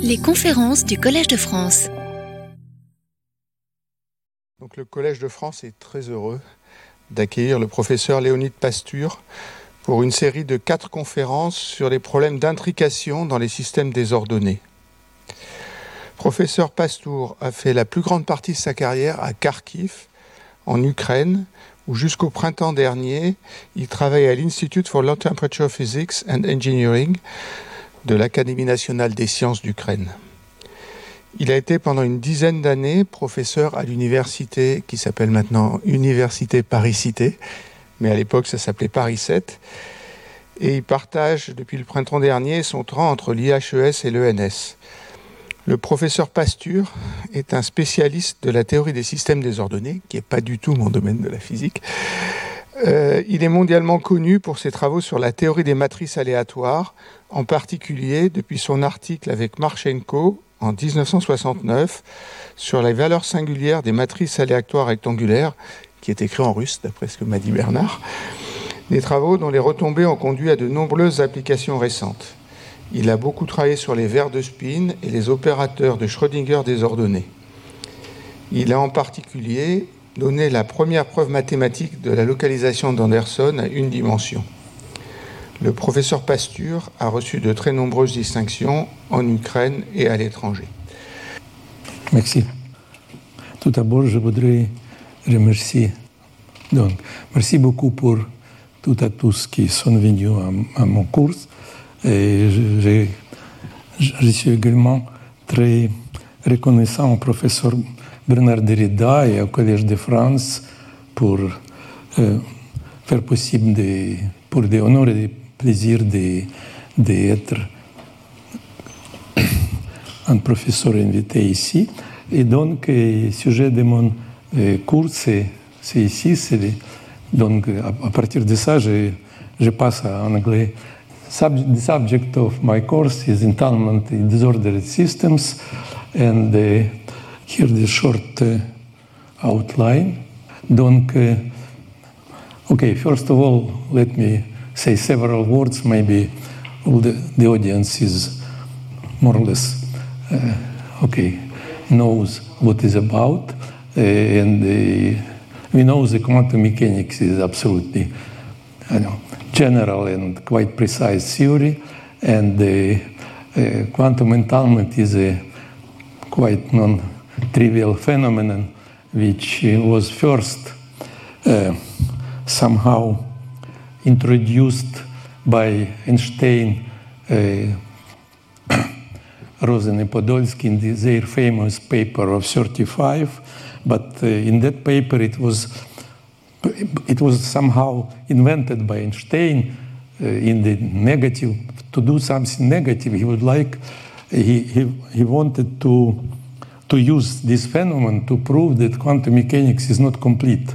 Les conférences du Collège de France. Donc, le Collège de France est très heureux d'accueillir le professeur Léonide Pasture pour une série de quatre conférences sur les problèmes d'intrication dans les systèmes désordonnés. Professeur Pastour a fait la plus grande partie de sa carrière à Kharkiv, en Ukraine, où jusqu'au printemps dernier, il travaillait à l'Institute for Low Temperature Physics and Engineering de l'Académie nationale des sciences d'Ukraine. Il a été pendant une dizaine d'années professeur à l'université qui s'appelle maintenant Université Paris-Cité, mais à l'époque ça s'appelait Paris 7. Et il partage depuis le printemps dernier son temps entre l'IHES et l'ENS. Le professeur Pasture est un spécialiste de la théorie des systèmes désordonnés, qui n'est pas du tout mon domaine de la physique. Euh, il est mondialement connu pour ses travaux sur la théorie des matrices aléatoires, en particulier depuis son article avec Marchenko en 1969 sur les valeurs singulières des matrices aléatoires rectangulaires, qui est écrit en russe, d'après ce que m'a dit Bernard. Des travaux dont les retombées ont conduit à de nombreuses applications récentes. Il a beaucoup travaillé sur les vers de spin et les opérateurs de Schrödinger désordonnés. Il a en particulier donné la première preuve mathématique de la localisation d'Anderson à une dimension. Le professeur Pasture a reçu de très nombreuses distinctions en Ukraine et à l'étranger. Merci. Tout d'abord, je voudrais remercier. Donc, merci beaucoup pour tout à tous qui sont venus à, à mon cours. Et je, je, suis également très reconnaissant au professeur Bernard Derrida et au Collège de France pour euh, faire possible, pour des honneurs et des plaisirs d'être un professeur invité ici. Et donc, le sujet de mon euh, cours, c'est ici. Donc, à, à, partir de ça, je, je passe en anglais. Sub the subject of my course is entanglement in disordered systems, and here the short uh, outline. Donc, uh, okay, first of all, let me say several words. Maybe all the, the audience is more or less uh, okay knows what is about, and we know the quantum mechanics is absolutely, I know general and quite precise theory, and the uh, quantum entanglement is a quite non-trivial phenomenon which was first uh, somehow introduced by Einstein, uh, Rosen and Podolsky in the, their famous paper of 35, but uh, in that paper it was it was somehow invented by Einstein uh, in the negative to do something negative. He would like he, he, he wanted to to use this phenomenon to prove that quantum mechanics is not complete.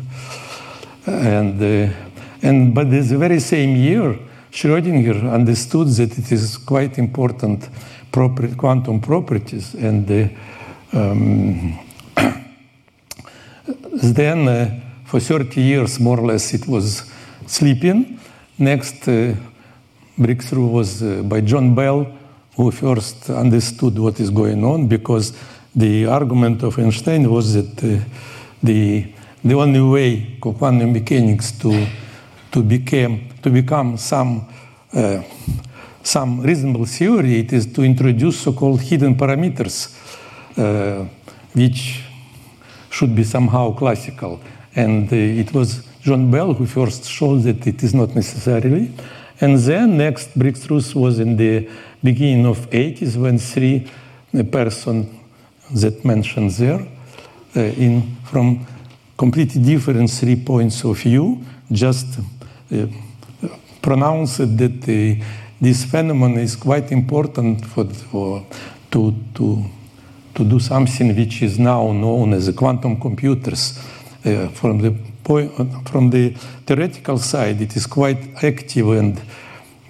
And uh, and but the very same year, Schrödinger understood that it is quite important proper, quantum properties, and uh, um, then. Uh, for 30 years, more or less, it was sleeping. Next uh, breakthrough was uh, by John Bell, who first understood what is going on, because the argument of Einstein was that uh, the, the only way quantum mechanics to, to, became, to become some, uh, some reasonable theory, it is to introduce so-called hidden parameters, uh, which should be somehow classical. And uh, it was John Bell who first showed that it is not necessarily. And then next breakthrough was in the beginning of 80s when three person that mentioned there uh, in from completely different three points of view just uh, pronounced that uh, this phenomenon is quite important for, for to, to, to do something which is now known as quantum computers uh, from the point, from the theoretical side, it is quite active and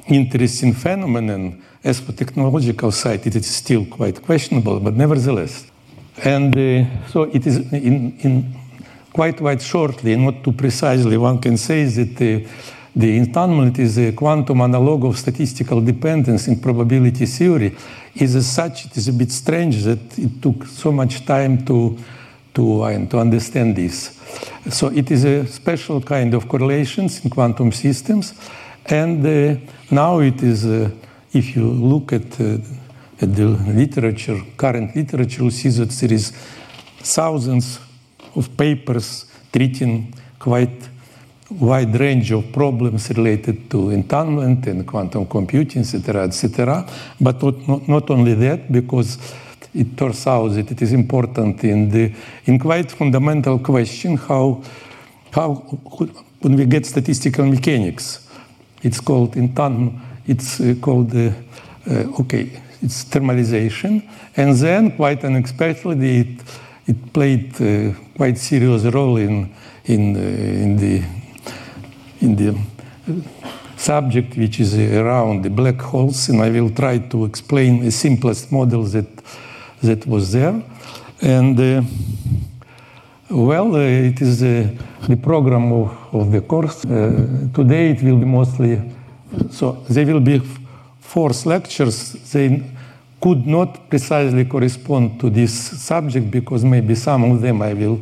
interesting phenomenon. As for technological side, it is still quite questionable, but nevertheless. And uh, so it is in, in quite quite shortly, not too precisely, one can say that uh, the entanglement is a quantum analog of statistical dependence in probability theory is as such it is a bit strange that it took so much time to to, uh, to understand this. So it is a special kind of correlations in quantum systems, and uh, now it is. Uh, if you look at, uh, at the literature, current literature, you see that there is thousands of papers treating quite wide range of problems related to entanglement and quantum computing, etc., etc. But not, not, only that, because it turns out that it is important in the in quite fundamental question how how when we get statistical mechanics. It's called entanglement. It's uh, called uh, uh, okay. It's thermalization, and then quite unexpectedly it it played quite serious role in in in the in the subject which is around the black holes, and I will try to explain the simplest model that that was there. And uh, well, uh, it is uh, the program of, of the course. Today it will be mostly, so there will be four lectures. They could not precisely correspond to this subject because maybe some of them I will,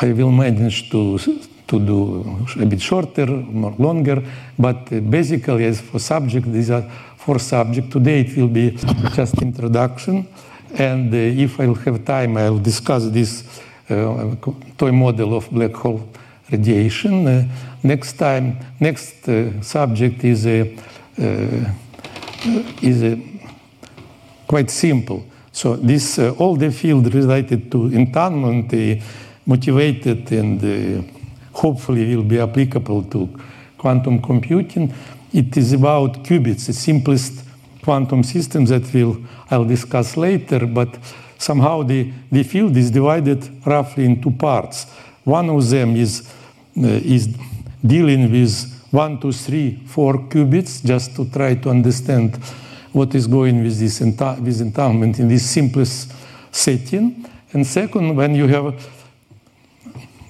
I will manage to to do a bit shorter, more longer, but basically as for subject, these are four subjects. Today it will be just introduction, and uh, if I'll have time, I'll discuss this uh, toy model of black hole radiation. Uh, next time, next subject is a is a quite simple. So this all the field related to entanglement, motivated and hopefully will be applicable to quantum computing. It is about qubits, the simplest quantum system that will I'll discuss later, but somehow the, the field is divided roughly in two parts. One of them is, uh, Uh, is dealing with one, two, three, four qubits, just to try to understand what is going with this enta- with entanglement in this simplest setting. And second, when you have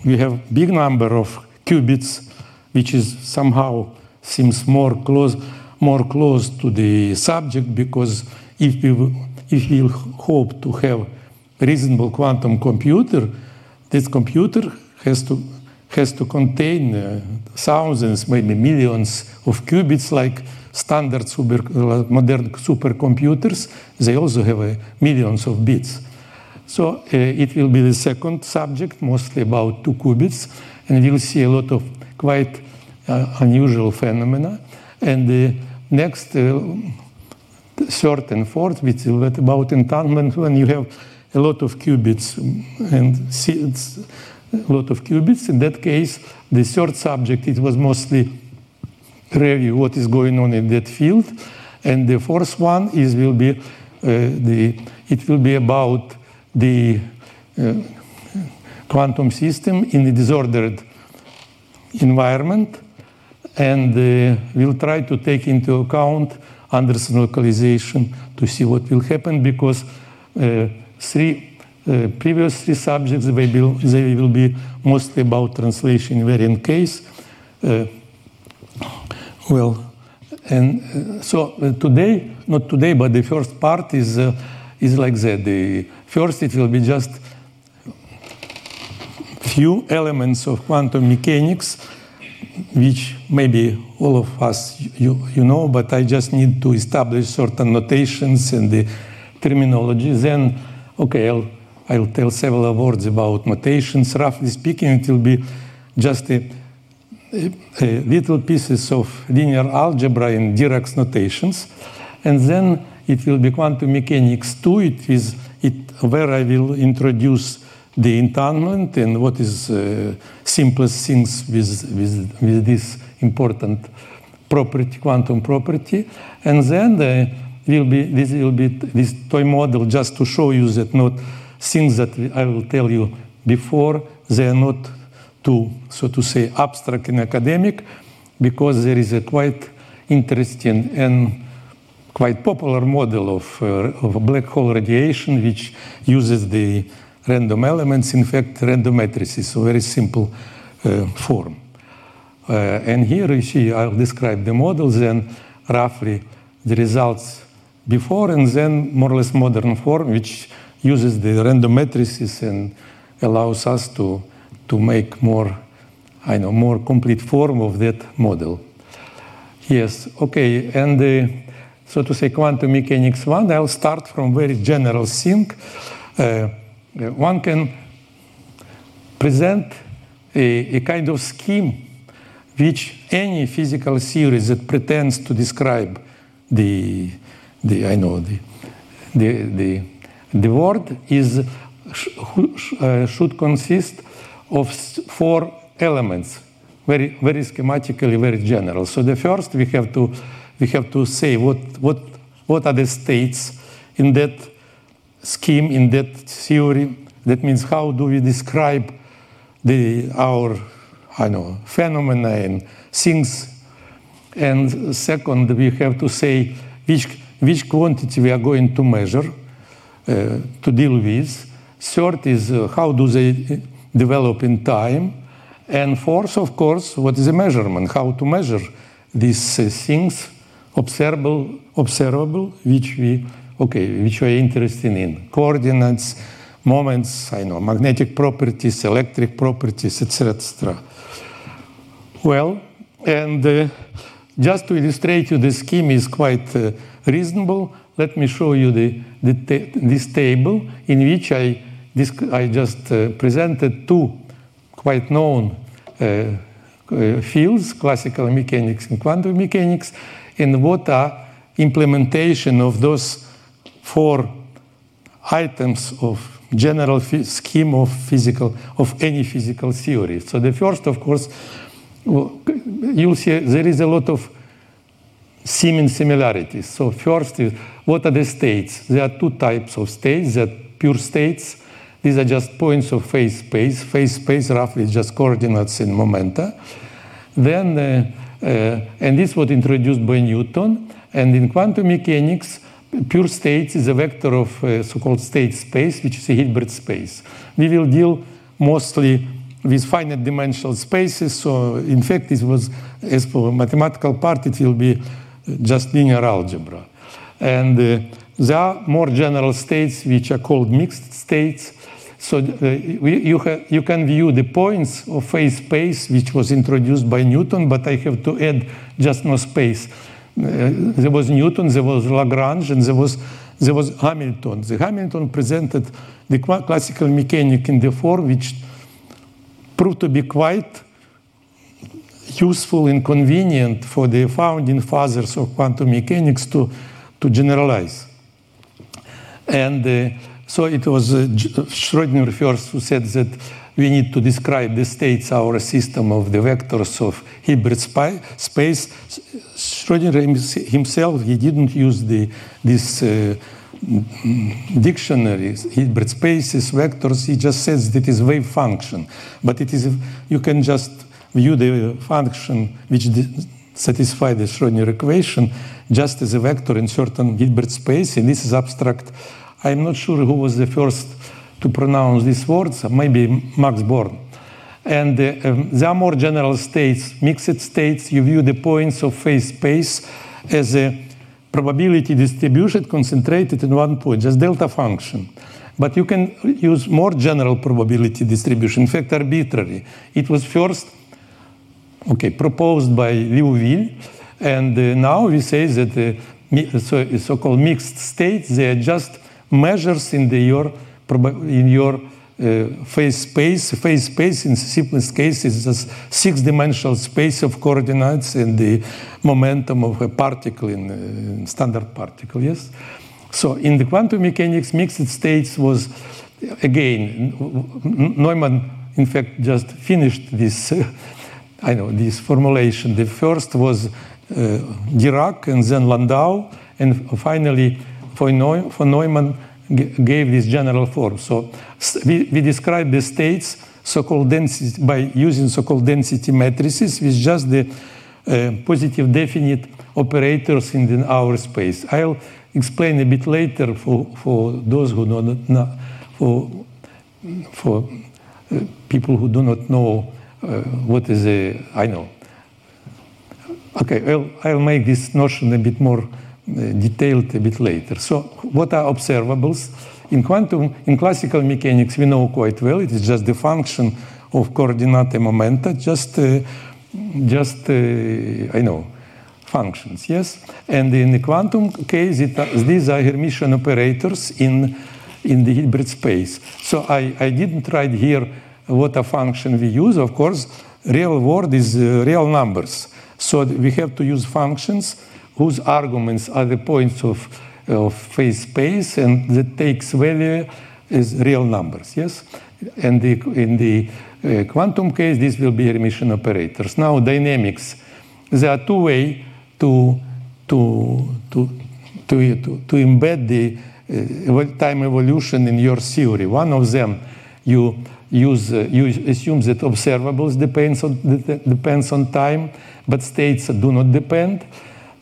we have big number of qubits, which is somehow seems more close, more close to the subject because if we if we hope to have reasonable quantum computer, this computer has to has to contain uh, thousands, maybe millions of qubits, like standard super, uh, modern supercomputers. They also have uh, millions of bits. So uh, it will be the second subject, mostly about two qubits, and we'll see a lot of quite uh, unusual phenomena. And the next, uh, third and fourth, which is about entanglement, when you have a lot of qubits and see, a lot of qubits. In that case, the third subject, it was mostly review what is going on in that field. And the fourth one is will be uh, the it will be about the uh, quantum system in a disordered environment and uh, we'll try to take into account Anderson localization to see what will happen because uh, three uh, previous three subjects they will, they will be mostly about translation invariant case. Uh, well, and uh, so uh, today, not today, but the first part is is like that. The first it will be just few elements of quantum mechanics, which maybe all of us you, you know, but I just need to establish certain notations and the terminology. Then, okay, I'll, I'll tell several words about notations. Roughly speaking, it will be just a, a, a little pieces of linear algebra in Dirac's notations. And then it will be quantum mechanics 2. It is it, where I will introduce the entanglement and what is uh, simplest things with, with, with this important property, quantum property. And then the, will be, this will be this toy model just to show you that not things that I will tell you before, they are not too, so to say, abstract and academic, because there is a quite interesting and quite popular model of, uh, of black hole radiation, which uses the random elements, in fact, random matrices, so very simple uh, form. and here you see I'll describe the models and roughly the results before, and then more or less modern form, which uses the random matrices and allows us to, to make more, I know, more complete form of that model. Yes, okay, and uh, so to say quantum mechanics one, I'll start from very general thing. Uh, one can present a, a kind of scheme which any physical theory that pretends to describe the, the I know, the, the, the, the world is, uh, should consist of four elements, very, very schematically, very general. So the first we have to, we have to say what, what, what are the states in that scheme, in that theory. That means how do we describe the, our I know, phenomena and things. And second, we have to say which, which quantity we are going to measure, to deal with. Third is uh, how do they develop in time. And fourth, of course, what is the measurement, how to measure these uh, things observable, observable, which we, okay, which we are interested in. Coordinates, moments, I know, magnetic properties, electric properties, etc., etc. Well, and uh, just to illustrate you, the scheme is quite uh, reasonable. Let me show you the, the ta this table in which I, I just uh, presented two quite known uh, uh, fields, classical mechanics and quantum mechanics, and what are implementation of those four items of general scheme of physical of any physical theory. So the first, of course, you'll see there is a lot of seeming similarities. So first is what are the states? There are two types of states. There are pure states. These are just points of phase space. Phase space roughly is just coordinates in momenta. Then, uh, uh, and this was introduced by Newton. And in quantum mechanics, pure states is a vector of uh, so-called state space, which is a Hilbert space. We will deal mostly with finite dimensional spaces. So in fact, this was, as for mathematical part, it will be just linear algebra. And uh, there are more general states which are called mixed states. So uh, you, you can view the points of phase space which was introduced by Newton, but I have to add just no space. Uh, there was Newton, there was Lagrange, and there was, there was Hamilton. The Hamilton presented the classical mechanic in the form which proved to be quite useful and convenient for the founding fathers of quantum mechanics to, to generalize. And uh, so it was uh, Schrodinger first who said that we need to describe the states, our system of the vectors of Hilbert space. Schrodinger himself, he didn't use the, this uh, dictionary, Hilbert spaces, vectors, he just says that it is wave function. But it is, you can just view the function which satisfies the Schrodinger equation just as a vector in certain Hilbert space, and this is abstract. I'm not sure who was the first to pronounce these words, maybe Max Born. And uh, um, there are more general states, mixed states. You view the points of phase space as a probability distribution concentrated in one point, just delta function. But you can use more general probability distribution, in fact, arbitrary. It was first, okay, proposed by Liouville, and uh, now we say that uh, so, so-called mixed states, they are just measures in the, your, in your uh, phase space. Phase space in simplest case is a six-dimensional space of coordinates and the momentum of a particle in, uh, standard particle. Yes. So in the quantum mechanics, mixed states was again Neumann, in fact, just finished this. I know this formulation. The first was uh, Dirac and then Landau, and finally von Neumann gave this general form. So we, we describe the states so-called density by using so-called density matrices with just the uh, positive definite operators in the our space. I'll explain a bit later for, for those who don't know, for, for uh, people who do not know what is a, I know, Okay, well, I'll make this notion a bit more uh, detailed a bit later. So, what are observables? In quantum, in classical mechanics, we know quite well. It is just the function of coordinate momenta, just, uh, just uh, I know, functions. Yes, and in the quantum case, it, these are Hermitian operators in in the Hilbert space. So I, I didn't write here what a function we use. Of course, real world is uh, real numbers. So we have to use functions whose arguments are the points of, of phase space and that takes value as real numbers, yes? And the, in the uh, quantum case, this will be Hermitian operators. Now, dynamics. There are two ways to, to, to, to, to, embed the uh, time evolution in your theory. One of them, you use uh, you assume that observables depends on depends on time, but states do not depend.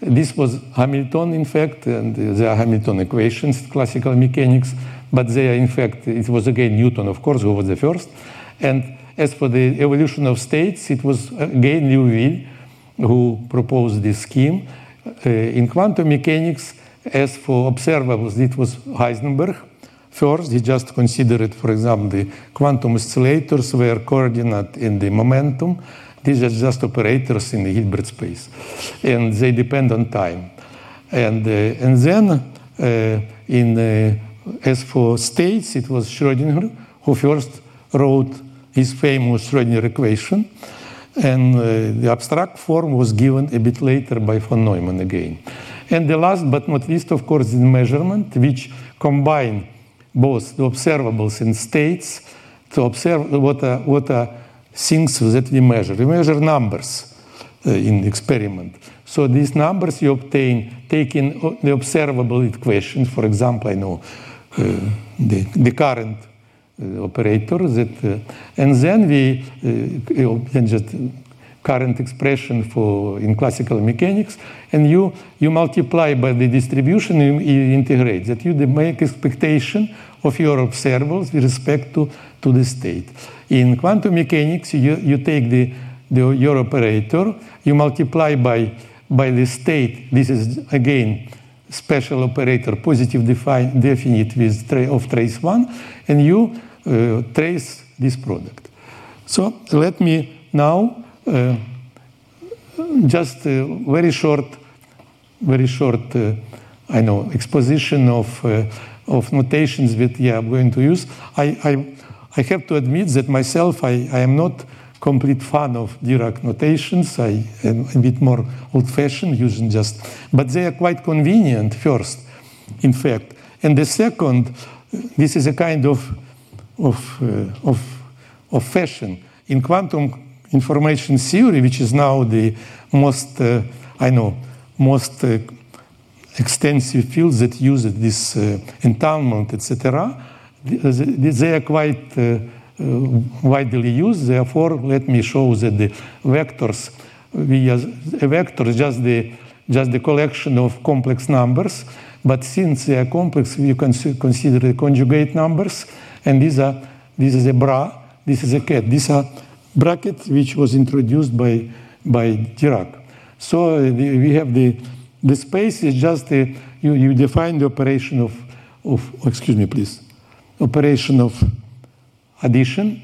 This was Hamilton, in fact, and there are Hamilton equations, classical mechanics, but they are, in fact, it was again Newton, of course, who was the first. And as for the evolution of states, it was again Liouville who proposed this scheme. Uh, in quantum mechanics, as for observables, it was Heisenberg. First, he just considered, for example, the quantum oscillators were coordinate in the momentum. These are just operators in the Hilbert space, and they depend on time. And, uh, and then, uh, in, uh, as for states, it was Schrödinger who first wrote his famous Schrödinger equation, and uh, the abstract form was given a bit later by von Neumann again. And the last but not least, of course, is measurement, which combine both the observables and states to observe what are, what are things that we measure. We measure numbers uh, in experiment. So these numbers you obtain taking the observable equations. For example, I know uh, the, the current uh, operator that, uh, and then we uh, then just current expression for in classical mechanics, and you you multiply by the distribution, you, you integrate that you make expectation of your observables with respect to, to the state. In quantum mechanics, you, you take the, the your operator, you multiply by by the state. This is again special operator, positive definite with tra of trace one, and you uh, trace this product. So let me now uh, just a very short, very short, uh, I know, exposition of, uh, of notations that yeah, I'm going to use. I, I, I have to admit that myself, I, I am not complete fan of Dirac notations. I am a bit more old-fashioned, using just, but they are quite convenient first, in fact. And the second, this is a kind of, of, uh, of, of fashion. In quantum information theory, which is now the most, uh, I know, most uh, extensive fields that use this uh, entanglement, etc., they are quite uh, uh, widely used. Therefore, let me show that the vectors, we a vector is just the just the collection of complex numbers. But since they are complex, we consider the conjugate numbers, and these are this is a bra, this is a ket. These are bracket which was introduced by, by Dirac. So uh, we have the, the space is just a, you, you define the operation of, of, oh, excuse me please, operation of addition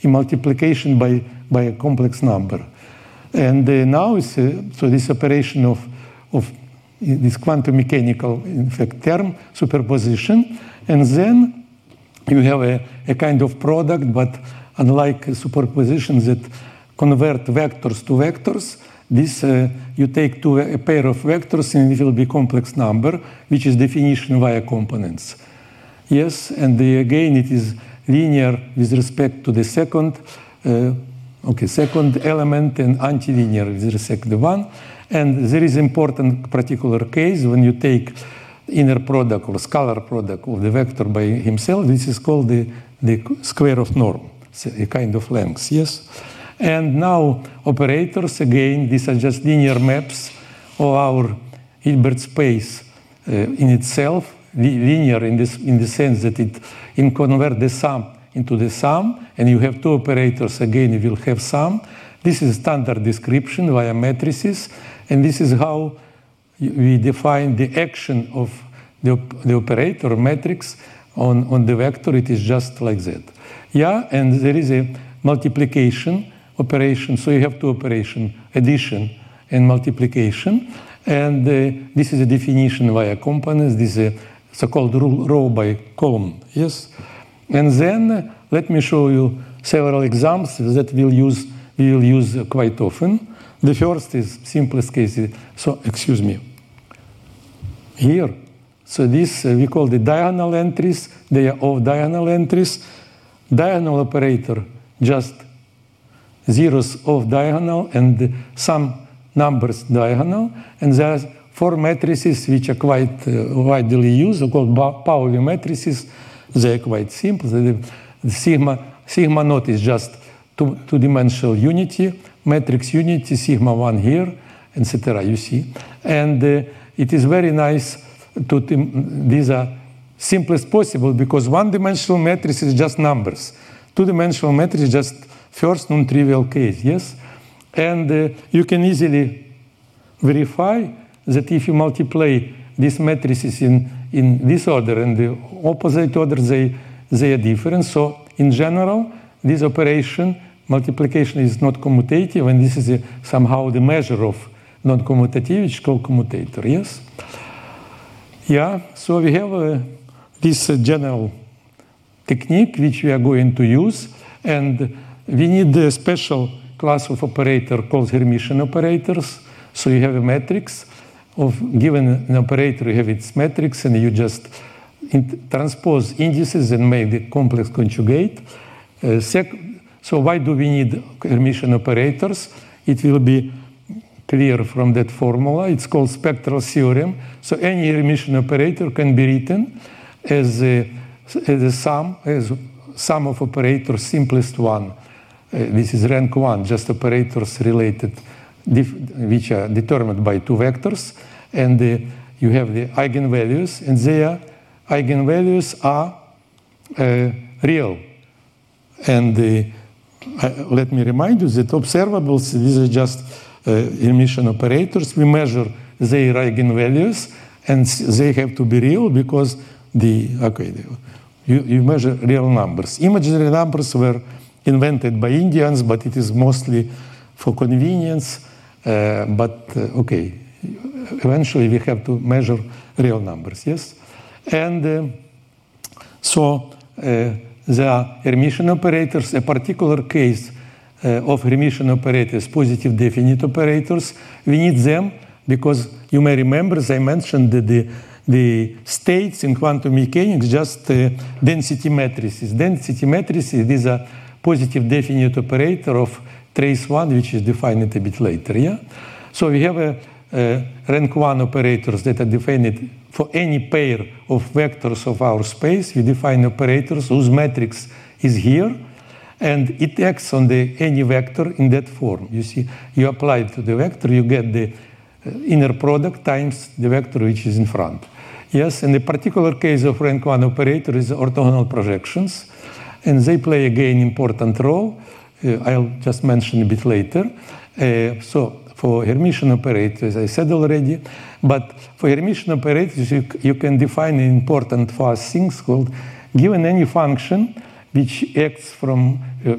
in multiplication by, by a complex number. And uh, now, it's, uh, so this operation of, of this quantum mechanical, in fact, term, superposition, and then you have a, a kind of product, but unlike superpositions that convert vectors to vectors, this uh, you take to a pair of vectors and it will be complex number, which is definition via components. Yes, and the, again it is linear with respect to the second, uh, okay, second element and anti-linear with respect to the one. And there is important particular case when you take inner product or scalar product of the vector by himself. This is called the, the square of norm a kind of length, yes? And now operators, again, these are just linear maps of our Hilbert space uh, in itself, linear in, this, in the sense that it in convert the sum into the sum, and you have two operators, again, you will have sum. This is standard description via matrices, And this is how we define the action of the, op- the operator matrix on, on the vector. It is just like that. Yeah, and there is a multiplication operation. So you have two operation, addition and multiplication. And uh, this is a definition via components. This is a so-called row by column. Yes. And then let me show you several examples that we'll use, we will use quite often. The first is simplest case. So, excuse me. Here, so this uh, we call the diagonal entries. They are all diagonal entries. Diagonal operator just zeros of diagonal and some numbers diagonal. And there's four matrices which are quite uh, widely used, called Pauli matrices. They are quite simple. The, sigma sigma naught is just two, two-dimensional unity, matrix unity, sigma 1 here, etc. You see, and uh, it is very nice to these are simplest possible because one-dimensional matrix is just numbers. Two-dimensional matrix is just first non-trivial case, yes? And uh, you can easily verify that if you multiply these matrices in, in this order and the opposite order, they, they are different. So in general, this operation, multiplication is not commutative, and this is a, somehow the measure of non-commutativity, which is called commutator, yes? Yeah, so we have uh, this uh, general technique which we are going to use, and we need a special class of operator called Hermitian operators. So you have a matrix of given an operator, you have its matrix, and you just transpose indices and make the complex conjugate. Uh, so why do we need Hermitian operators? It will be clear from that formula. It's called spectral theorem. So any Hermitian operator can be written as a, as a sum, as sum of operators, simplest one. Uh, this is rank one, just operators related, which are determined by two vectors, and uh, you have the eigenvalues, and their eigenvalues are uh, real. And uh, let me remind you that observables, these are just Hermitian operators. We measure their eigenvalues, and they have to be real because the okay, you, you measure real numbers. Imaginary numbers were invented by Indians, but it is mostly for convenience. Uh, but uh, okay, eventually we have to measure real numbers, yes? And uh, so there are Hermitian operators. A particular case of Hermitian operators, positive definite operators, we need them because you may remember, I mentioned, that the the states in quantum mechanics just uh, density matrices. Density matrices, these are positive definite operator of trace 1, which is defined a bit later. Yeah? So we have a, a rank 1 operators that are defined for any pair of vectors of our space. We define operators whose matrix is here, and it acts on the any vector in that form. You see, you apply it to the vector, you get the uh, inner product times the vector which is in front. Yes, and the particular case of rank 1 operator is orthogonal projections, and they play again important role. Uh, I'll just mention a bit later. Uh, so for Hermitian operators, I said already, but for Hermitian operators, you, you can define important fast things called given any function which acts from uh,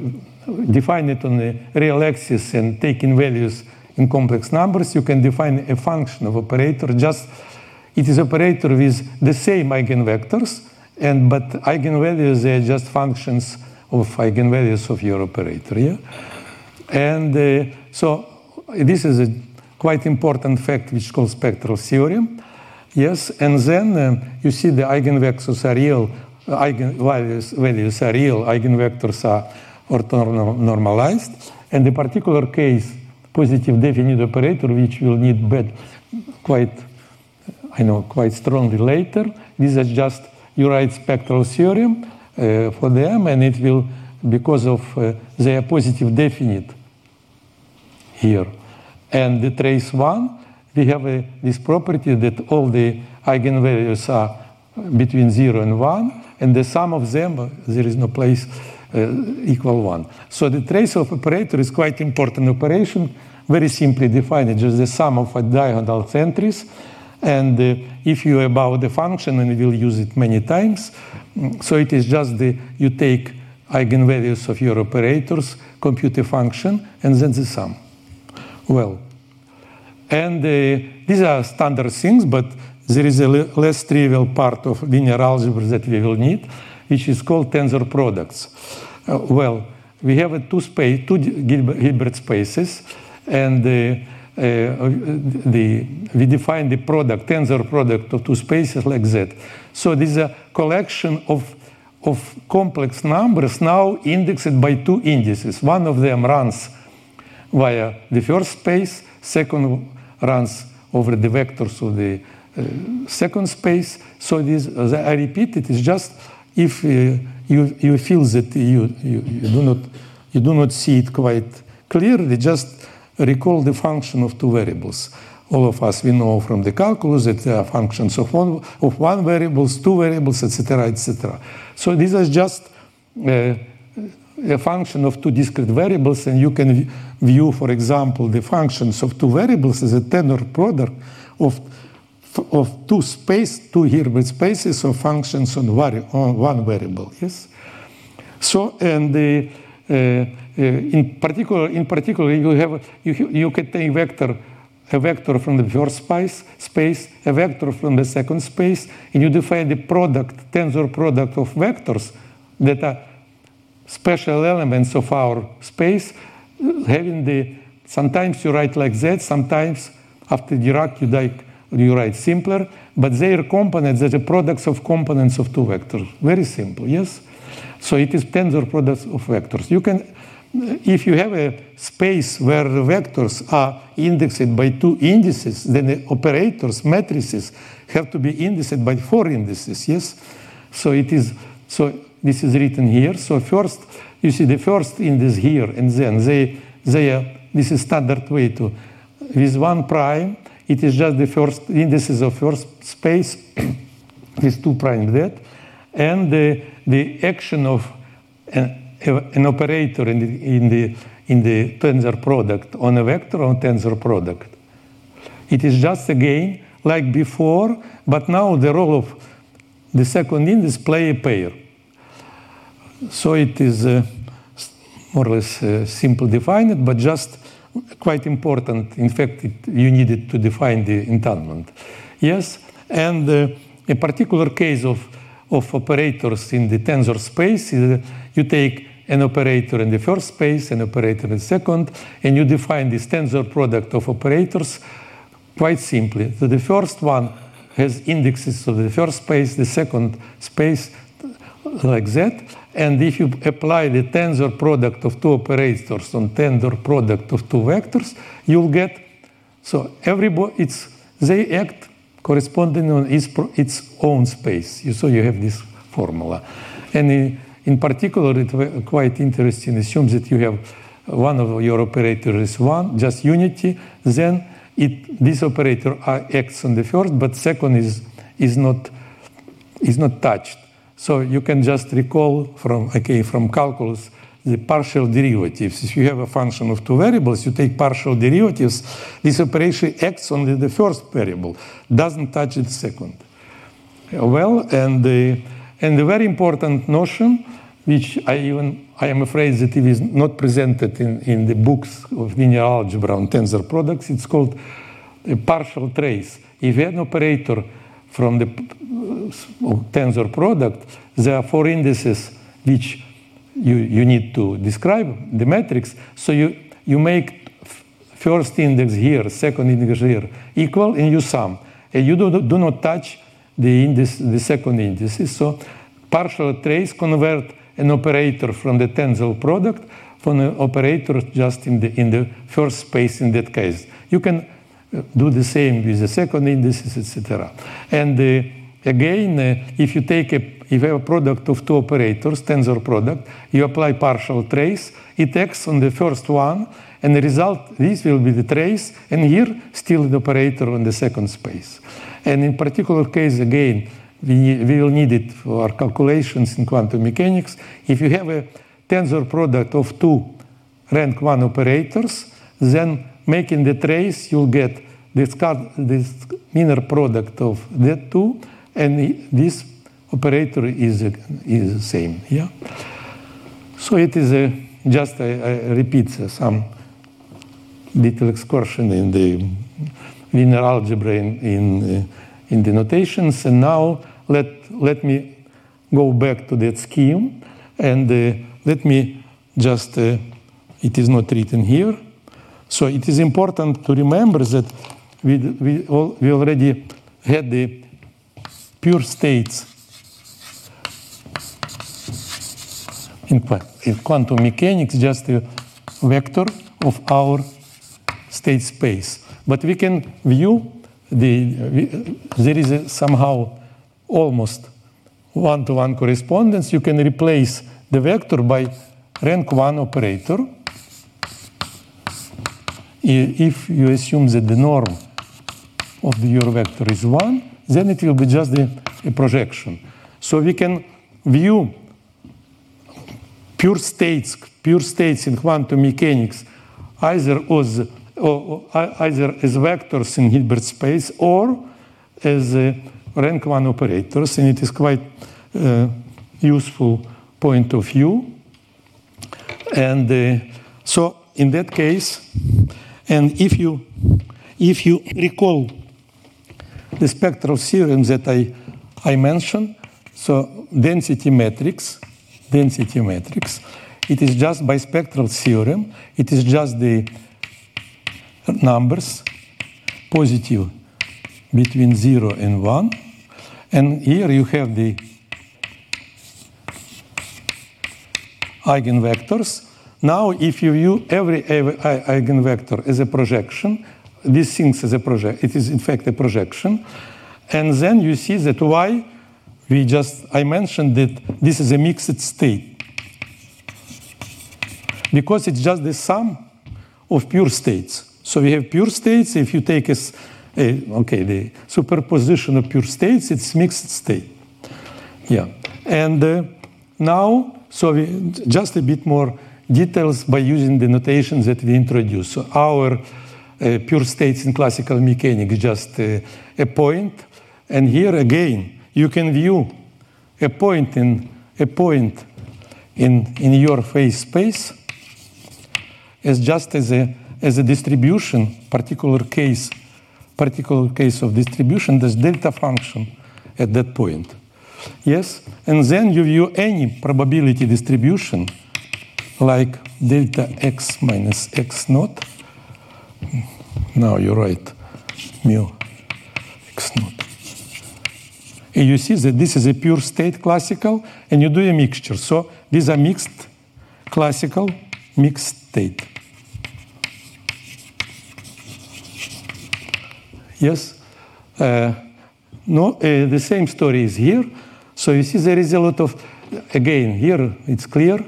define it on the real axis and taking values in complex numbers, you can define a function of operator just it is operator with the same eigenvectors, and but eigenvalues they are just functions of eigenvalues of your operator. Yeah? And uh, so this is a quite important fact which is called spectral theorem. Yes, and then uh, you see the eigenvectors are real, eigenvalues values are real, eigenvectors are orthonormalized, and the particular case, positive definite operator, which will need bed quite I know quite strongly later. these are just you write spectral theorem uh, for them, and it will, because of uh, their positive definite here. And the trace one, we have a, this property that all the eigenvalues are between 0 and 1, and the sum of them, there is no place uh, equal 1. So the trace of operator is quite important operation, very simply defined, it, just the sum of diagonal entries. And uh, if you about the function, and we will use it many times, mm, so it is just the you take eigenvalues of your operators, compute a function, and then the sum. Well, and uh, these are standard things, but there is a less trivial part of linear algebra that we will need, which is called tensor products. Uh, well, we have a two space, two Hilbert spaces, and uh, the, we define the product, tensor product of two spaces like that. So this is a collection of, of complex numbers now indexed by two indices. One of them runs via the first space, second runs over the vectors of the uh, second space. So this, as I repeat, it is just if uh, you, you feel that you, you, you, do not, you do not see it quite clearly, just recall the function of two variables. All of us, we know from the calculus that there are functions of one, of one variables, two variables, etc., etc. So this is just uh, a function of two discrete variables, and you can view, for example, the functions of two variables as a tensor product of, of two space, two Hilbert spaces of functions on, on one variable. Yes. So, and the, Uh, uh, in particular, in particular, you have you, you can take vector a vector from the first space, space, a vector from the second space, and you define the product, tensor product of vectors that are special elements of our space, having the sometimes you write like that, sometimes after Dirac you, you write simpler, but their components they're the products of components of two vectors. Very simple, yes? So it is tensor products of vectors. You can, if you have a space where vectors are indexed by two indices, then the operators, matrices, have to be indexed by four indices, yes? So it is, so this is written here. So first, you see the first index here, and then they, they are, this is standard way to, with one prime, it is just the first indices of first space with two prime that, and the, the action of an, an operator in the, in, the, in the tensor product on a vector on tensor product. It is just again like before, but now the role of the second index play a pair. So it is uh, more or less uh, simple defined, but just quite important. In fact, it, you needed to define the entanglement. Yes, and uh, a particular case of, of operators in the tensor space you take an operator in the first space, an operator in the second, and you define this tensor product of operators quite simply. So the first one has indexes of the first space, the second space like that, and if you apply the tensor product of two operators on tensor product of two vectors, you'll get, so everybody, it's, they act corresponding on its, its own space. You, so you have this formula. And in, in particular, it's quite interesting, assumes that you have one of your operators is one, just unity, then it, this operator acts on the first, but second is, is, not, is not touched. So you can just recall from, okay, from calculus the partial derivatives. If you have a function of two variables, you take partial derivatives. This operation acts on the first variable, doesn't touch the second. Well, and the, and the very important notion, which I even I am afraid that it is not presented in, in the books of linear algebra on tensor products, it's called a partial trace. If you have an operator from the uh, tensor product, there are four indices which you, you need to describe the matrix. So you, you make first index here, second index here equal, and you sum. And you do, do not touch the, index, the second indices. So partial trace convert an operator from the tensor product from an operator just in the, in the first space in that case. You can do the same with the second indices, etc. And uh, again, uh, if you take a if you have a product of two operators, tensor product, you apply partial trace, it acts on the first one, and the result, this will be the trace, and here still the operator on the second space. And in particular case, again, we, we will need it for our calculations in quantum mechanics. If you have a tensor product of two rank one operators, then making the trace, you'll get this, this inner product of that two, and this operator is, is the same. Yeah. So it is a, just a, a repeat some little excursion in the linear algebra in, in, uh, in the notations. And now let, let me go back to that scheme and uh, let me just, uh, it is not written here. So it is important to remember that we, we, all, we already had the pure states in, quantum mechanics, just a vector of our state space. But we can view the, there is a somehow almost one-to-one correspondence. You can replace the vector by rank 1 operator if you assume that the norm of the, your vector is 1, then it will be just a, a projection. So we can view pure states, pure states in quantum mechanics either as, or, either as vectors in Hilbert space or as uh, rank 1 operators, and it is quite uh, useful point of view. And uh, so in that case, and if you, if you recall the spectral theorem that I, I mentioned, so density matrix, density matrix, it is just by spectral theorem, it is just the numbers positive between 0 and 1. And here you have the eigenvectors. Now, if you view every eigenvector as a projection, these things as a project, it is in fact a projection, and then you see that y, we just, I mentioned that this is a mixed state. Because it's just the sum of pure states. So we have pure states, if you take a, a okay, the superposition of pure states, it's mixed state. Yeah. And uh, now, so we, just a bit more details by using the notations that we introduced. So our uh, pure states in classical mechanics just uh, a point, and here again you can view a point in a point in in your phase space as just as a as a distribution, particular case, particular case of distribution, this delta function at that point. Yes, and then you view any probability distribution like delta x minus x naught. Now you write mu x naught. And you see that this is a pure state classical, and you do a mixture. So these are mixed classical mixed state. Yes? Uh, no, uh, the same story is here. So you see there is a lot of, again, here it's clear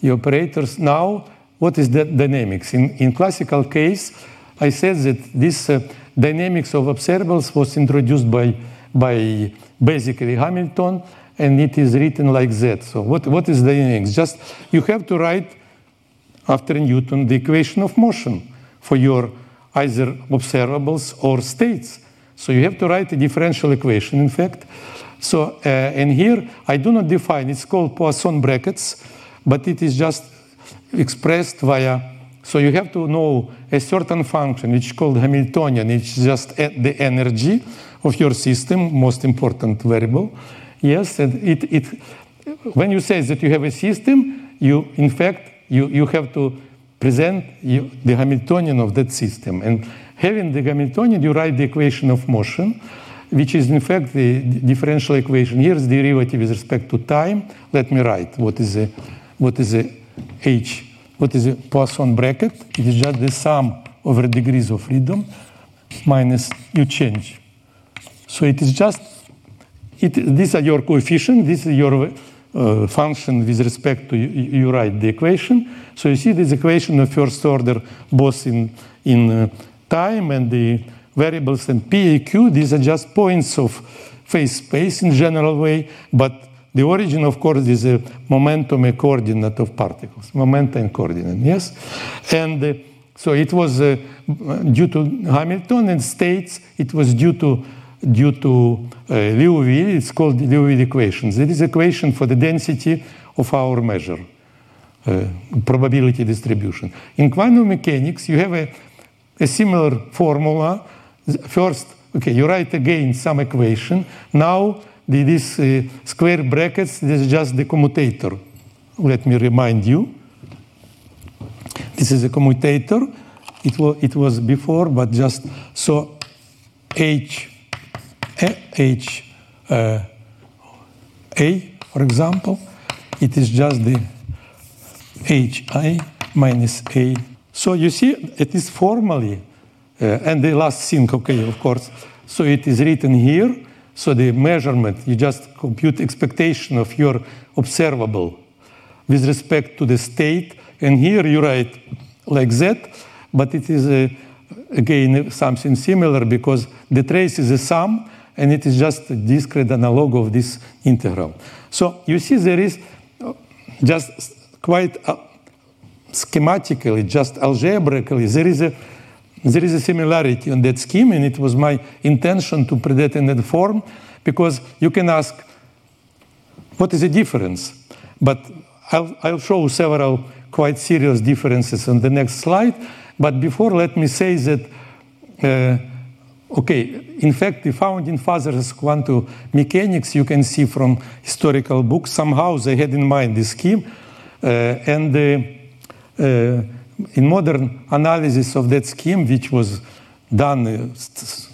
the operators. Now, what is the dynamics? In, in classical case, I said that this uh, dynamics of observables was introduced by, by basically Hamilton, and it is written like that. So what, what is dynamics? Just you have to write after Newton the equation of motion for your either observables or states. So you have to write a differential equation, in fact. So, uh, and here I do not define, it's called Poisson brackets but it is just expressed via. So you have to know a certain function, which is called Hamiltonian. It's just the energy of your system, most important variable. Yes, and it, it, when you say that you have a system, you in fact you, you have to present you, the Hamiltonian of that system. And having the Hamiltonian, you write the equation of motion, which is in fact the differential equation. Here's the derivative with respect to time. Let me write what is the what is a H, what is a Poisson bracket? It is just the sum over degrees of freedom minus you change. So it is just, it, these are your coefficients, this is your uh, function with respect to, you, you, write the equation. So you see this equation of first order both in, in uh, time and the variables and P, A, Q, these are just points of phase space in general way, but the origin, of course, is a momentum, a coordinate of particles, momentum and coordinate, yes? And uh, So it was uh, due to Hamilton and states it was due to due to uh, Liouville. It's called Liouville equations. It is equation for the density of our measure, uh, probability distribution. In quantum mechanics, you have a, a similar formula. First, okay, you write again some equation. Now the, this uh, square brackets, this is just the commutator. Let me remind you. This is a commutator. It it was before, but just so H, H uh, A, for example, it is just the HI minus A. So you see, it is formally, uh, and the last thing, okay, of course. So it is written here. So the measurement, you just compute expectation of your observable with respect to the state. And here you write like that, but it is a, again something similar because the trace is a sum and it is just a discrete analog of this integral. So you see there is just quite uh, schematically, just algebraically, there is a there is a similarity on that scheme, and it was my intention to put that in that form because you can ask, what is the difference? But I'll, I'll show several quite serious differences on the next slide. But before, let me say that, uh, okay, in fact, the founding fathers of quantum mechanics, you can see from historical books, somehow they had in mind this scheme. Uh, and uh, uh in modern analysis of that scheme, which was done uh, st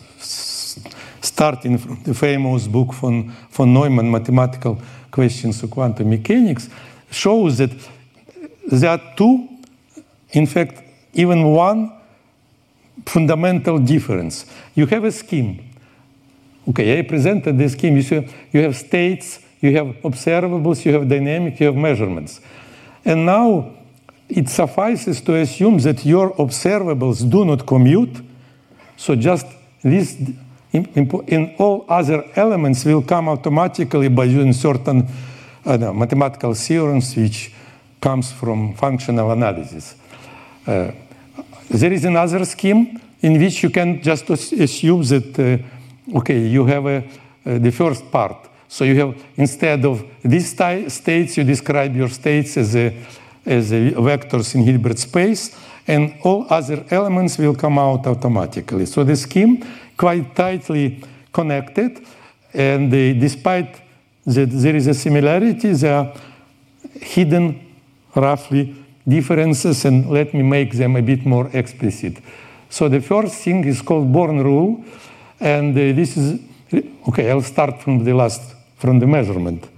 starting from the famous book von, von Neumann, Mathematical Questions of Quantum Mechanics, shows that there are two, in fact, even one fundamental difference. You have a scheme. Okay, I presented the scheme. You, see, you have states, you have observables, you have dynamic, you have measurements. And now it suffices to assume that your observables do not commute. So just this in, all other elements will come automatically by using certain know, mathematical theorems which comes from functional analysis. Uh, there is another scheme in which you can just assume that, uh, okay, you have a, uh, the first part. So you have, instead of these states, you describe your states as a as vectors in Hilbert space, and all other elements will come out automatically. So the scheme quite tightly connected, and despite that there is a similarity, there are hidden, roughly, differences, and let me make them a bit more explicit. So the first thing is called Born rule, and uh, this is okay. I'll start from the last, from the measurement,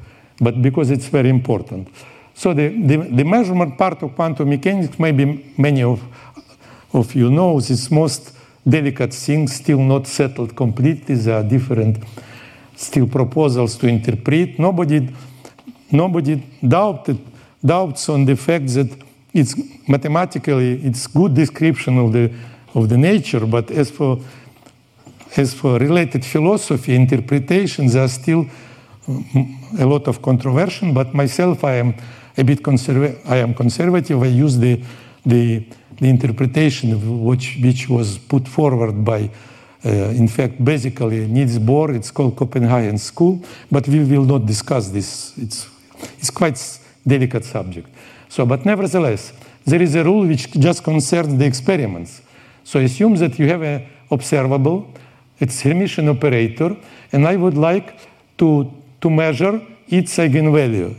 but because it's very important. So the, the, the, measurement part of quantum mechanics, maybe many of, of you know, this most delicate thing, still not settled completely. There are different still proposals to interpret. Nobody, nobody doubted, doubts on the fact that it's mathematically it's good description of the of the nature, but as for as for related philosophy interpretations, there are still mm, a lot of controversy. But myself, I am a bit conservative. I am conservative. I use the the, the interpretation which which was put forward by, uh, in fact, basically Niels Bohr. It's called Copenhagen School, but we will not discuss this. It's it's quite delicate subject. So, but nevertheless, there is a rule which just concerns the experiments. So assume that you have an observable, it's Hermitian operator, and I would like to to measure its eigenvalue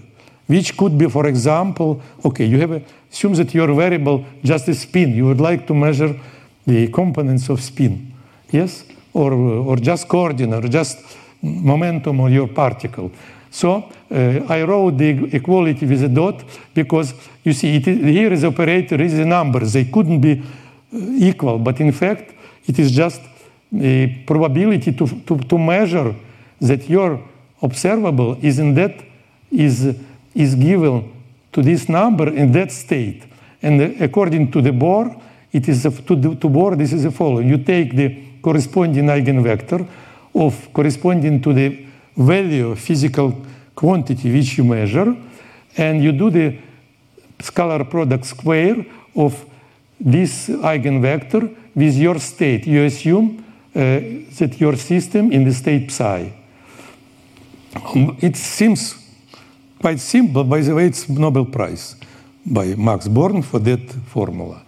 which could be, for example, okay, you have a, assume that your variable just a spin. You would like to measure the components of spin, yes, or or just coordinate, or just momentum of your particle. So uh, I wrote the equality with a dot because you see it is, here is operator is a number. They couldn't be uh, equal, but in fact it is just a probability to, to, to measure that your observable is in that is is given to this number in that state. And according to the Bohr, it is a, to, the, to Bohr, this is the following. You take the corresponding eigenvector of corresponding to the value of physical quantity which you measure, and you do the scalar product square of this eigenvector with your state. You assume uh, that your system in the state psi. It seems quite simple. By the way, it's Nobel Prize by Max Born for that formula.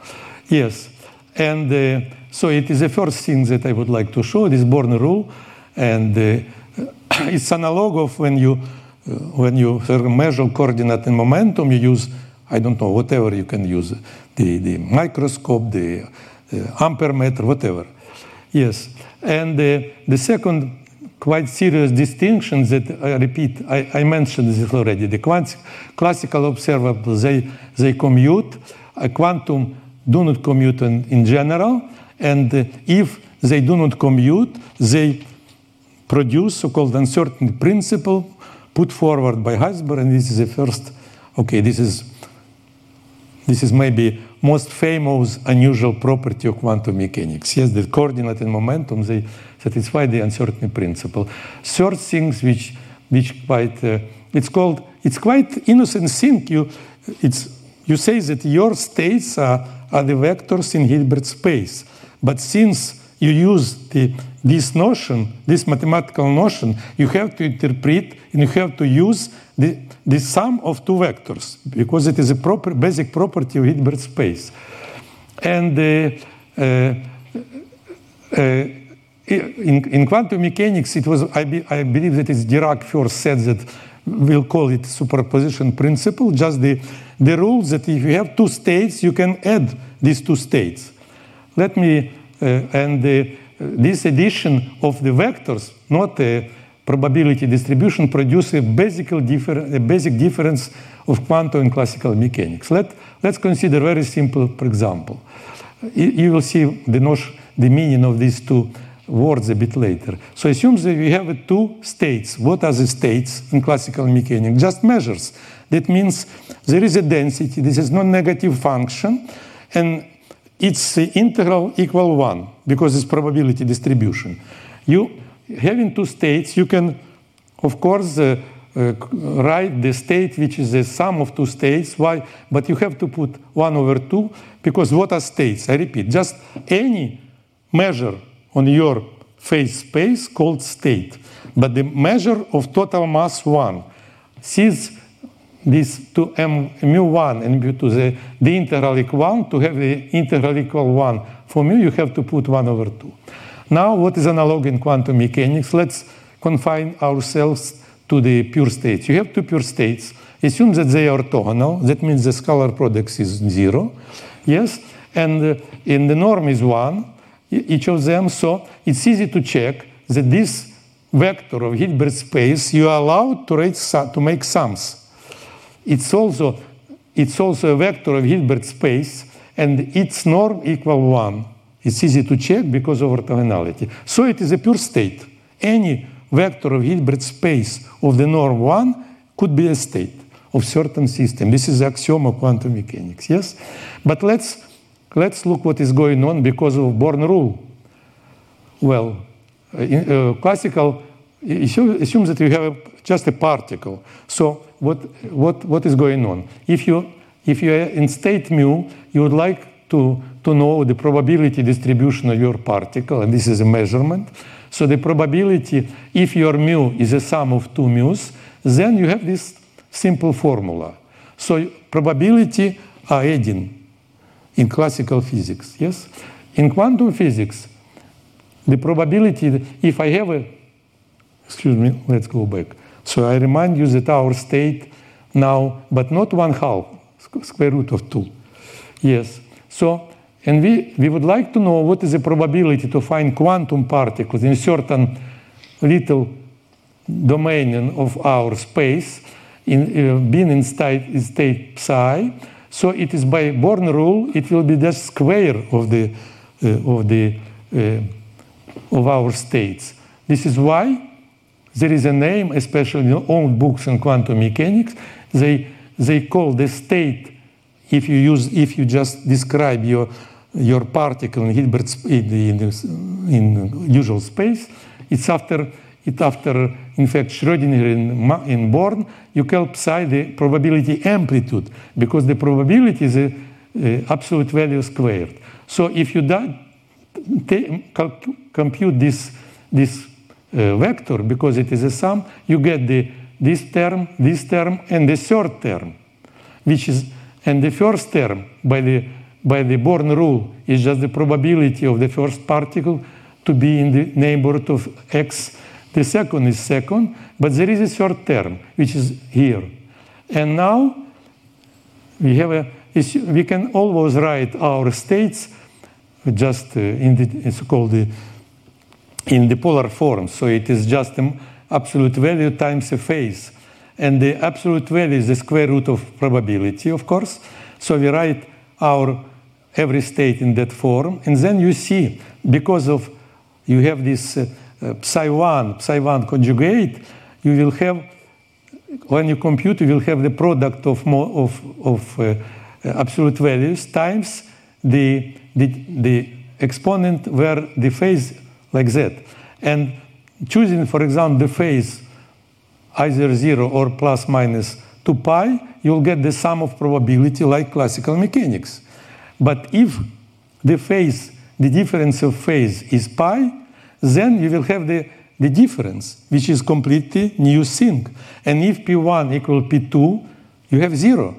Yes, and uh, so it is the first thing that I would like to show, this Born rule, and uh, it's analog of when you when you measure coordinate and momentum, you use I don't know whatever you can use the the microscope, the ampere meter, whatever. Yes, and uh, the second quite serious distinction that I repeat, I, I mentioned this already. The classical observables they they commute, a quantum do not commute in, in general, and uh, if they do not commute, they produce so-called uncertainty principle put forward by Heisenberg, and this is the first. Okay, this is this is maybe most famous unusual property of quantum mechanics. Yes, the coordinate and momentum they satisfy the uncertainty principle. Third things which which quite uh, it's called it's quite innocent thing. You it's you say that your states are, are the vectors in Hilbert space, but since you use the, this notion, this mathematical notion, you have to interpret and you have to use the, the sum of two vectors because it is a proper, basic property of Hilbert space. And uh, uh, uh, in, in, quantum mechanics, it was I, be, I, believe that it's Dirac first said that we'll call it superposition principle. Just the the rule that if you have two states, you can add these two states. Let me uh, and uh, this addition of the vectors, not a probability distribution, produce a, differ a basic difference of quantum and classical mechanics. Let, let's consider a very simple example. You, you will see the, notion, the meaning of these two words a bit later. So assume that we have two states. What are the states in classical mechanics? Just measures. That means there is a density. This is non-negative function, and its integral equal 1 because it's probability distribution. You having two states, you can, of course, uh, uh, write the state which is the sum of two states. Why? But you have to put 1 over 2 because what are states? I repeat, just any measure on your phase space called state. But the measure of total mass 1 sees this two m, mu1 and mu2, the, the integral equal 1, to have the integral equal 1 for mu, you have to put 1 over 2. Now, what is analog in quantum mechanics? Let's confine ourselves to the pure states. You have two pure states. Assume that they are orthogonal. That means the scalar product is 0. Yes? And uh, the norm is 1, each of them. So it's easy to check that this vector of Hilbert space, you are allowed to, rate, to make sums it's also, it's also a vector of Hilbert space, and its norm equal 1. It's easy to check because of orthogonality. So it is a pure state. Any vector of Hilbert space of the norm 1 could be a state of certain system. This is the axiom of quantum mechanics, yes? But let's, let's look what is going on because of Born rule. Well, in, uh, classical assumes that you have just a particle. So what, what, what is going on? If you, if you are in state mu, you would like to, to know the probability distribution of your particle, and this is a measurement. So the probability, if your mu is a sum of two mu's, then you have this simple formula. So probability are adding in classical physics, yes? In quantum physics, the probability, if I have a, excuse me, let's go back. So I remind you that our state now, but not one half, square root of 2. Yes. So, and we, we would like to know what is the probability to find quantum particles in certain little domain of our space, in, uh, being in state, state psi. So it is by Born rule, it will be the square of the, uh, of, the, uh, of our states. This is why there is a name, especially in old books in quantum mechanics. They they call the state if you use if you just describe your your particle in Hilbert in, in, in usual space. It's after it after in fact Schrödinger in, in Born you psi the probability amplitude because the probability is uh, absolute value squared. So if you compute this, this vector, because it is a sum, you get the, this term, this term, and the third term, which is, and the first term by the, by the Born rule is just the probability of the first particle to be in the neighborhood of x. The second is second, but there is a third term, which is here. And now we have a, we can always write our states just uh, in the, it's called the, in the polar form. So it is just an absolute value times a phase. And the absolute value is the square root of probability, of course. So we write our every state in that form. And then you see, because of you have this uh, uh, psi 1, psi 1 conjugate, you will have, when you compute, you will have the product of, of, of uh, absolute values times the, the, the exponent where the phase like that. And choosing, for example, the phase either 0 or plus minus 2 pi, you'll get the sum of probability like classical mechanics. But if the phase, the difference of phase is pi, then you will have the, the difference, which is completely new thing. And if P1 equal P2, you have zero.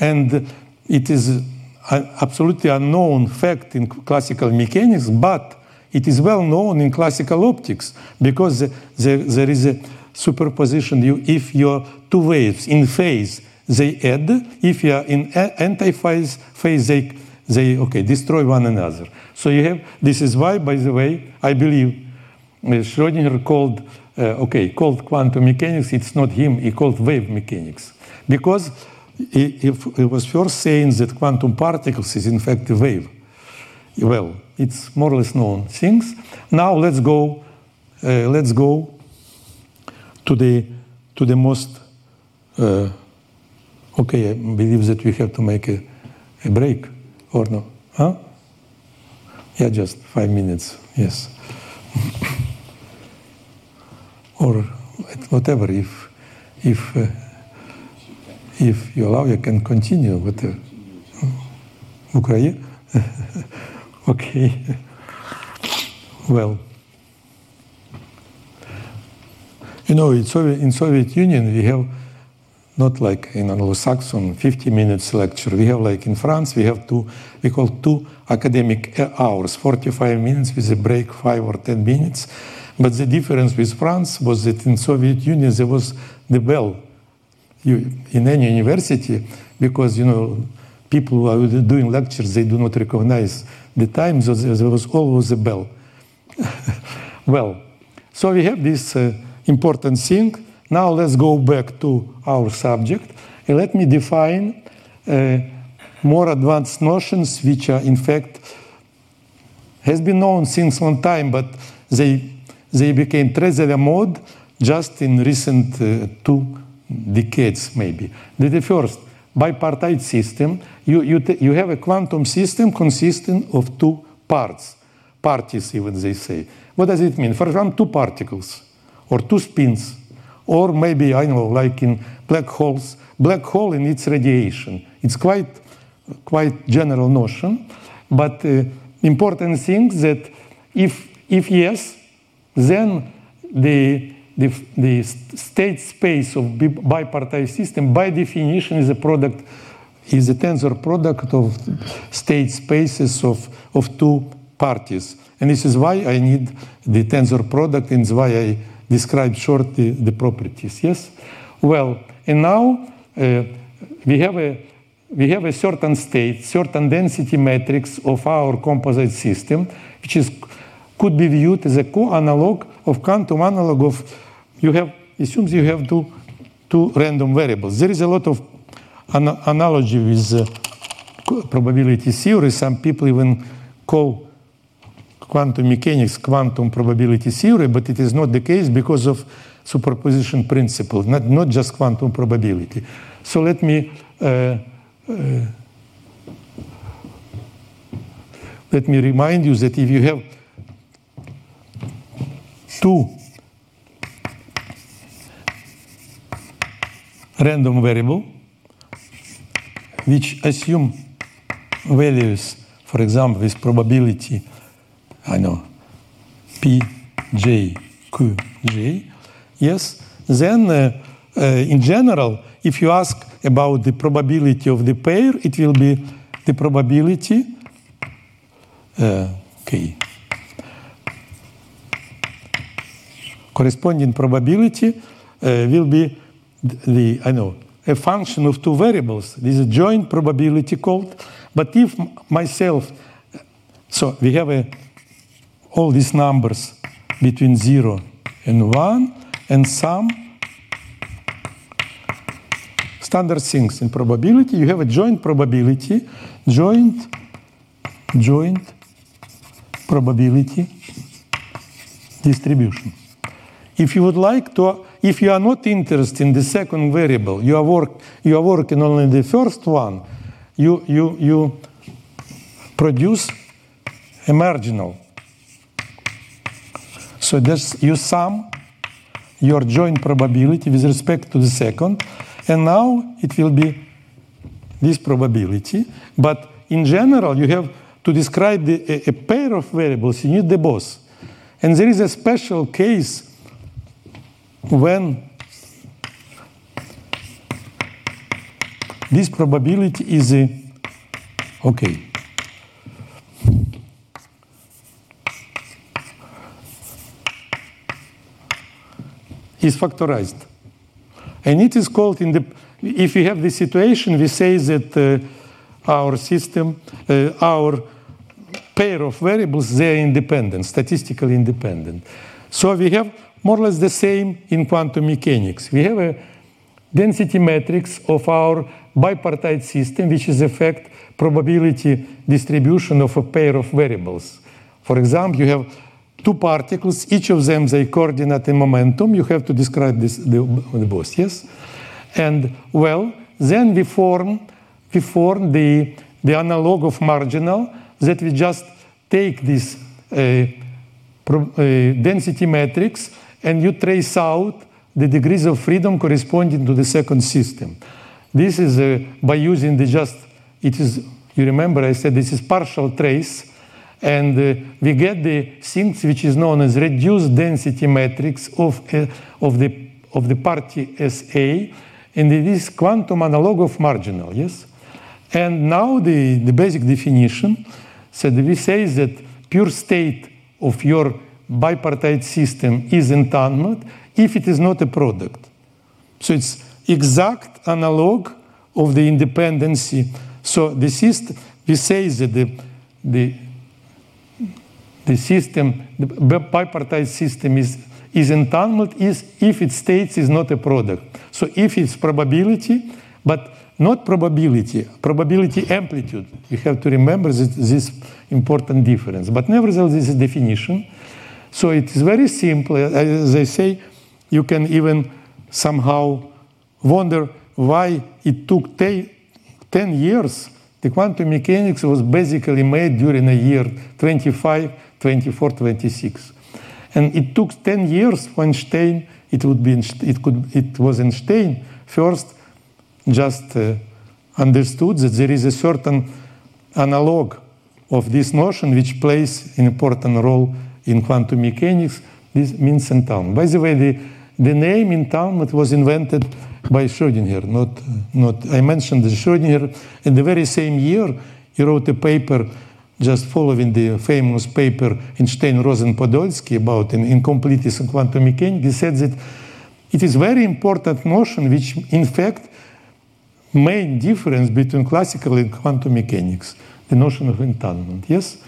And it is an absolutely unknown fact in classical mechanics, but it is well known in classical optics because there, there is a superposition. You, if your two waves in phase they add, if you are in anti-phase, phase they they okay destroy one another. So you have this is why, by the way, I believe uh, Schrödinger called uh, okay called quantum mechanics. It's not him. He called wave mechanics because he, he was first saying that quantum particles is in fact a wave. Well, it's more or less known things. Now let's go. Uh, let's go to the to the most. Uh, okay, I believe that we have to make a, a break or no? Huh? Yeah, just five minutes. Yes. or whatever. If if uh, if you allow, you can continue with the Ukraine. okay. well, you know, in Soviet, in Soviet Union we have not like in Anglo-Saxon 50 minutes lecture. We have like in France, we have two, we call two academic hours, 45 minutes with a break, five or 10 minutes. But the difference with France was that in Soviet Union there was the bell you, in any university because you know people who are doing lectures they do not recognize the time, there was always a bell. well, so we have this uh, important thing now let's go back to our subject and let me define uh, more advanced notions which are in fact has been known since long time but they they became très la mode just in recent uh, two decades maybe. The first bipartite system you, you, you have a quantum system consisting of two parts parties even they say. What does it mean? For example, two particles or two spins or maybe, I know, like in black holes, black hole in its radiation. It's quite, quite general notion, but uh, important thing that if, if yes, then the, the, the state space of bipartite system by definition is a product is a tensor product of state spaces of, of two parties. And this is why I need the tensor product and why I describe shortly the properties. Yes? Well, and now uh, we have a we have a certain state, certain density matrix of our composite system, which is could be viewed as a co-analog of quantum analog of you have assumes you have two two random variables. There is a lot of an analogy with uh, probability theory. Some people even call quantum mechanics quantum probability theory, but it is not the case because of superposition principle, not, not just quantum probability. So let me uh, uh, let me remind you that if you have two random variable which assume values, for example, with probability, I know, P, J, Q, J, yes, then uh, uh, in general, if you ask about the probability of the pair, it will be the probability, uh, okay, corresponding probability uh, will be the, I know, a function of two variables. This is joint probability called. But if myself, so we have a, all these numbers between 0 and 1 and some standard things in probability, you have a joint probability, joint, joint probability distribution. If you would like to, if you are not interested in the second variable, you are, work, you are working only the first one, you, you, you produce a marginal. So that's you sum your joint probability with respect to the second, and now it will be this probability. But in general, you have to describe the, a, a pair of variables, you need the both. And there is a special case when this probability is a, okay. is factorized. And it is called in the, if we have this situation, we say that uh, our system, uh, our pair of variables, they are independent, statistically independent. So we have more or less the same in quantum mechanics. We have a density matrix of our bipartite system, which is effect probability distribution of a pair of variables. For example, you have two particles, each of them they coordinate in momentum. You have to describe this the, the both, yes? And well, then we form we form the the analog of marginal that we just take this uh, pro, uh, density matrix and you trace out the degrees of freedom corresponding to the second system. This is uh, by using the just, it is, you remember I said this is partial trace, and uh, we get the things which is known as reduced density matrix of, uh, of, the, of the party SA, and it is quantum analog of marginal, yes? And now the, the basic definition, so we say that pure state of your bipartite system is entanglement if it is not a product. So it's exact analog of the independency. So the system, we say that the, the, the system, the bipartite system is, is entanglement is if its states is not a product. So if it's probability, but not probability, probability amplitude. You have to remember this, this important difference. But nevertheless, this is definition. So it is very simple. As I say, you can even somehow wonder why it took 10 years. The quantum mechanics was basically made during a year 25, 24, 26. And it took 10 years for Einstein, it, would be, it, could, it was Einstein first just uh, understood that there is a certain analog of this notion which plays an important role in quantum mechanics. This means entanglement. By the way, the, the name entanglement was invented by Schrödinger. Not, not, I mentioned Schrödinger in the very same year. He wrote a paper just following the famous paper Einstein Rosen Podolsky about in incompleteness in quantum mechanics. He said that it is very important notion which in fact main difference between classical and quantum mechanics, the notion of entanglement. Yes?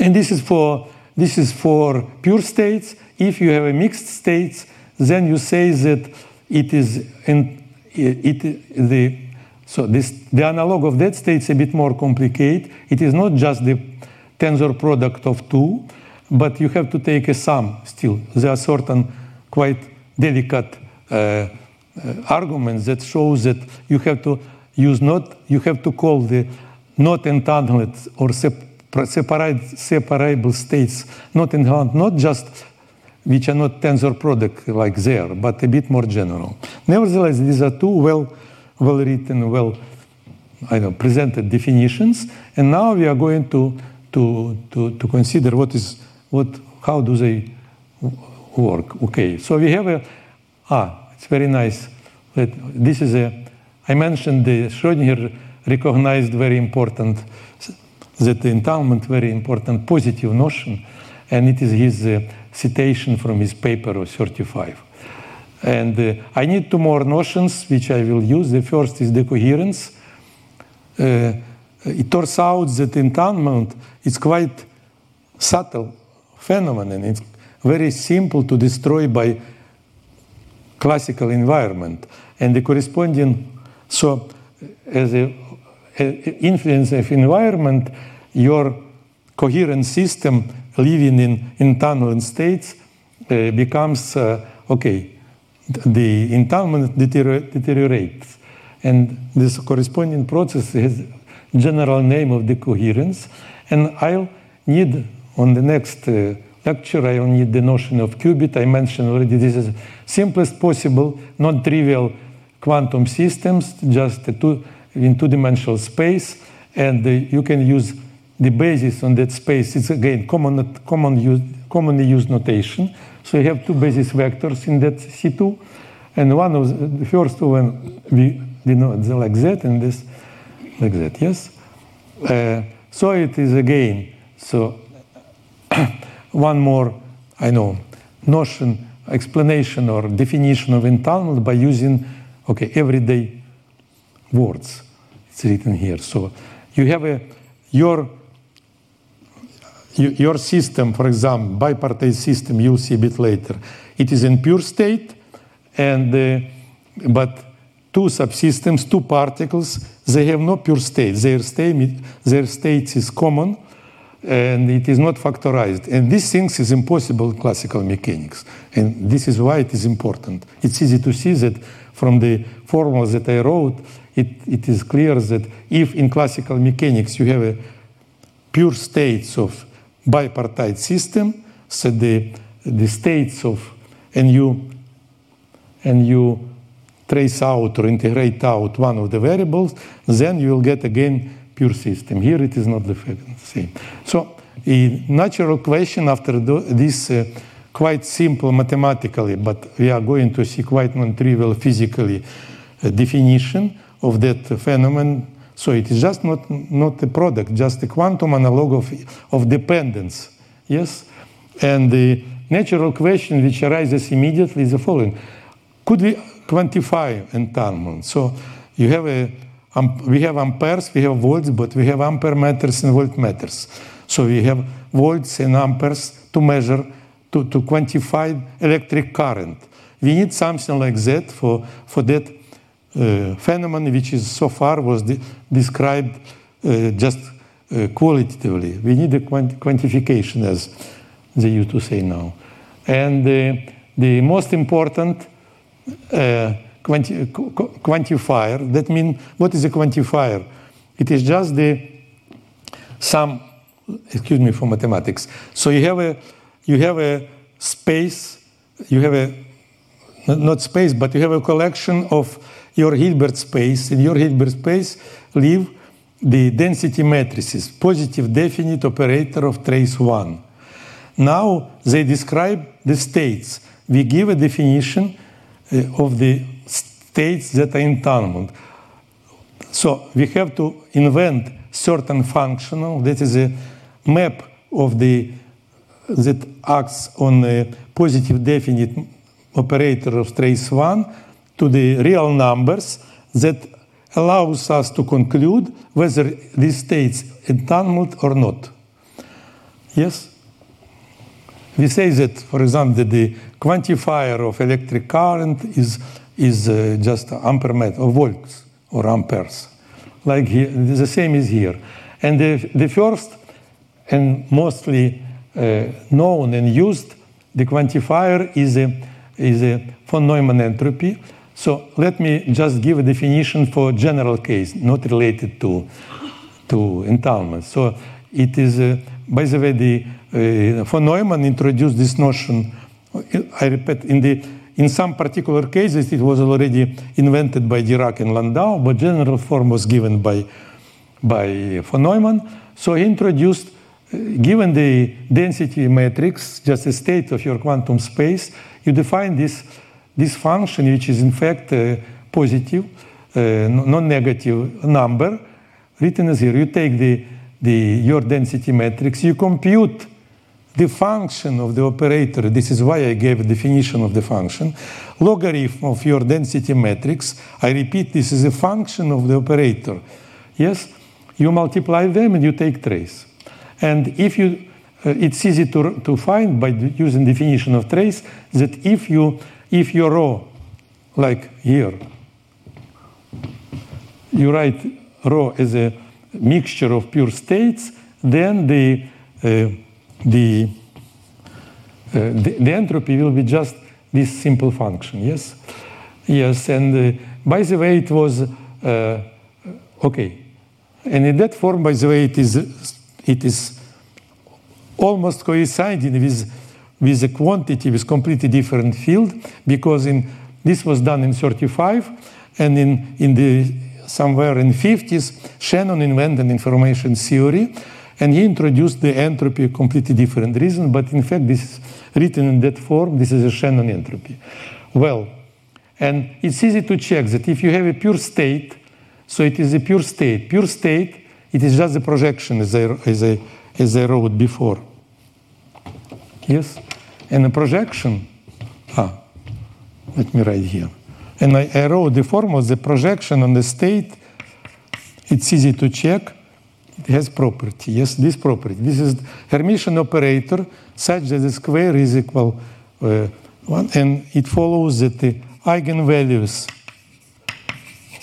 And this is for this is for pure states. If you have a mixed states, then you say that it is in, it, the so this the analog of that state is a bit more complicated. It is not just the tensor product of two, but you have to take a sum still. There are certain quite delicate uh, uh, arguments that shows that you have to use not you have to call the not entangled or sep- separate, separable states, not in hand, not just which are not tensor product like there, but a bit more general. Nevertheless, these are two well, well written, well I know, presented definitions, and now we are going to, to, to, to consider what is, what, how do they work. Okay, so we have a, ah, it's very nice. This is a, I mentioned the Schrödinger recognized very important, that entanglement very important positive notion, and it is his uh, citation from his paper of 35. And uh, I need two more notions which I will use. The first is decoherence. Uh, it turns out that entanglement is quite subtle phenomenon. It's very simple to destroy by classical environment. And the corresponding, so as a influence of environment, your coherent system living in entanglement states uh, becomes, uh, okay, the entanglement deteriorates. And this corresponding process has general name of decoherence. And I'll need on the next uh, lecture, I will need the notion of qubit. I mentioned already this is simplest possible, non-trivial quantum systems, just two, in two-dimensional space. And uh, you can use the basis on that space. It's again common, common use, commonly used notation. So you have two basis vectors in that C2. And one of the first one we denote like that and this like that, yes? Uh, so it is again, so one more, I know, notion, explanation or definition of entanglement by using, okay, everyday words. It's written here. So you have a, your, your system, for example, bipartite system, you'll see a bit later. It is in pure state, and uh, but two subsystems, two particles, they have no pure state. Their state, their state is common, and it is not factorized. And these things is impossible in classical mechanics. And this is why it is important. It's easy to see that from the formulas that I wrote, it, it is clear that if in classical mechanics you have a pure states of bipartite system, so the, the states of, and you, and you trace out or integrate out one of the variables, then you will get again pure system. Here it is not the same. So a natural question after this uh, quite simple mathematically, but we are going to see quite non-trivial physically uh, definition of that phenomenon. So it is just not, not a product, just a quantum analog of, of dependence. Yes? And the natural question which arises immediately is the following. Could we quantify entanglement? So you have a we have amperes, we have volts, but we have ampere meters and volt meters. So we have volts and amperes to measure, to, to quantify electric current. We need something like that for, for that phenomenon, which is so far was de described uh, just uh, qualitatively. We need a quant quantification, as they used to say now. And uh, the most important uh, quanti quantifier. That means, what is a quantifier? It is just the sum, excuse me for mathematics. So you have a, you have a space, you have a, not space, but you have a collection of your Hilbert space. In your Hilbert space live the density matrices, positive definite operator of trace 1. Now they describe the states. We give a definition uh, of the states that are entanglement. So we have to invent certain functional that is a map of the that acts on a positive definite operator of trace 1 to the real numbers that allows us to conclude whether these states entanglement or not. Yes? We say that, for example, that the quantifier of electric current is is uh, just ampere meter, or volts or amperes. Like here, the same is here. And the, the first and mostly uh, known and used, the quantifier is a, is a von Neumann entropy. So let me just give a definition for general case, not related to, to entanglement. So it is, uh, by the way, the uh, von Neumann introduced this notion, I repeat, in the in some particular cases, it was already invented by Dirac and Landau, but general form was given by, by von Neumann. So he introduced, uh, given the density matrix, just a state of your quantum space, you define this, this function, which is in fact a positive, uh, non-negative number, written as here. You take the, the, your density matrix, you compute the function of the operator, this is why I gave a definition of the function, logarithm of your density matrix, I repeat, this is a function of the operator. Yes, you multiply them and you take trace. And if you, uh, it's easy to, to find by using definition of trace that if you, if your rho, like here, you write rho as a mixture of pure states, then the uh, the, uh, the, the, entropy will be just this simple function, yes? Yes, and uh, by the way, it was, uh, okay. And in that form, by the way, it is, it is almost coinciding with, with a quantity with completely different field, because in, this was done in 35, and in, in the, somewhere in 50s, Shannon invented information theory, and he introduced the entropy, completely different reason, but in fact, this is written in that form. This is a Shannon entropy. Well, and it's easy to check that if you have a pure state, so it is a pure state. Pure state, it is just a projection, as I, as I, as I wrote before. Yes? And a projection, ah, let me write here. And I, I wrote the form of the projection on the state. It's easy to check it has property. Yes, this property. This is Hermitian operator such that the square is equal uh, one, and it follows that the eigenvalues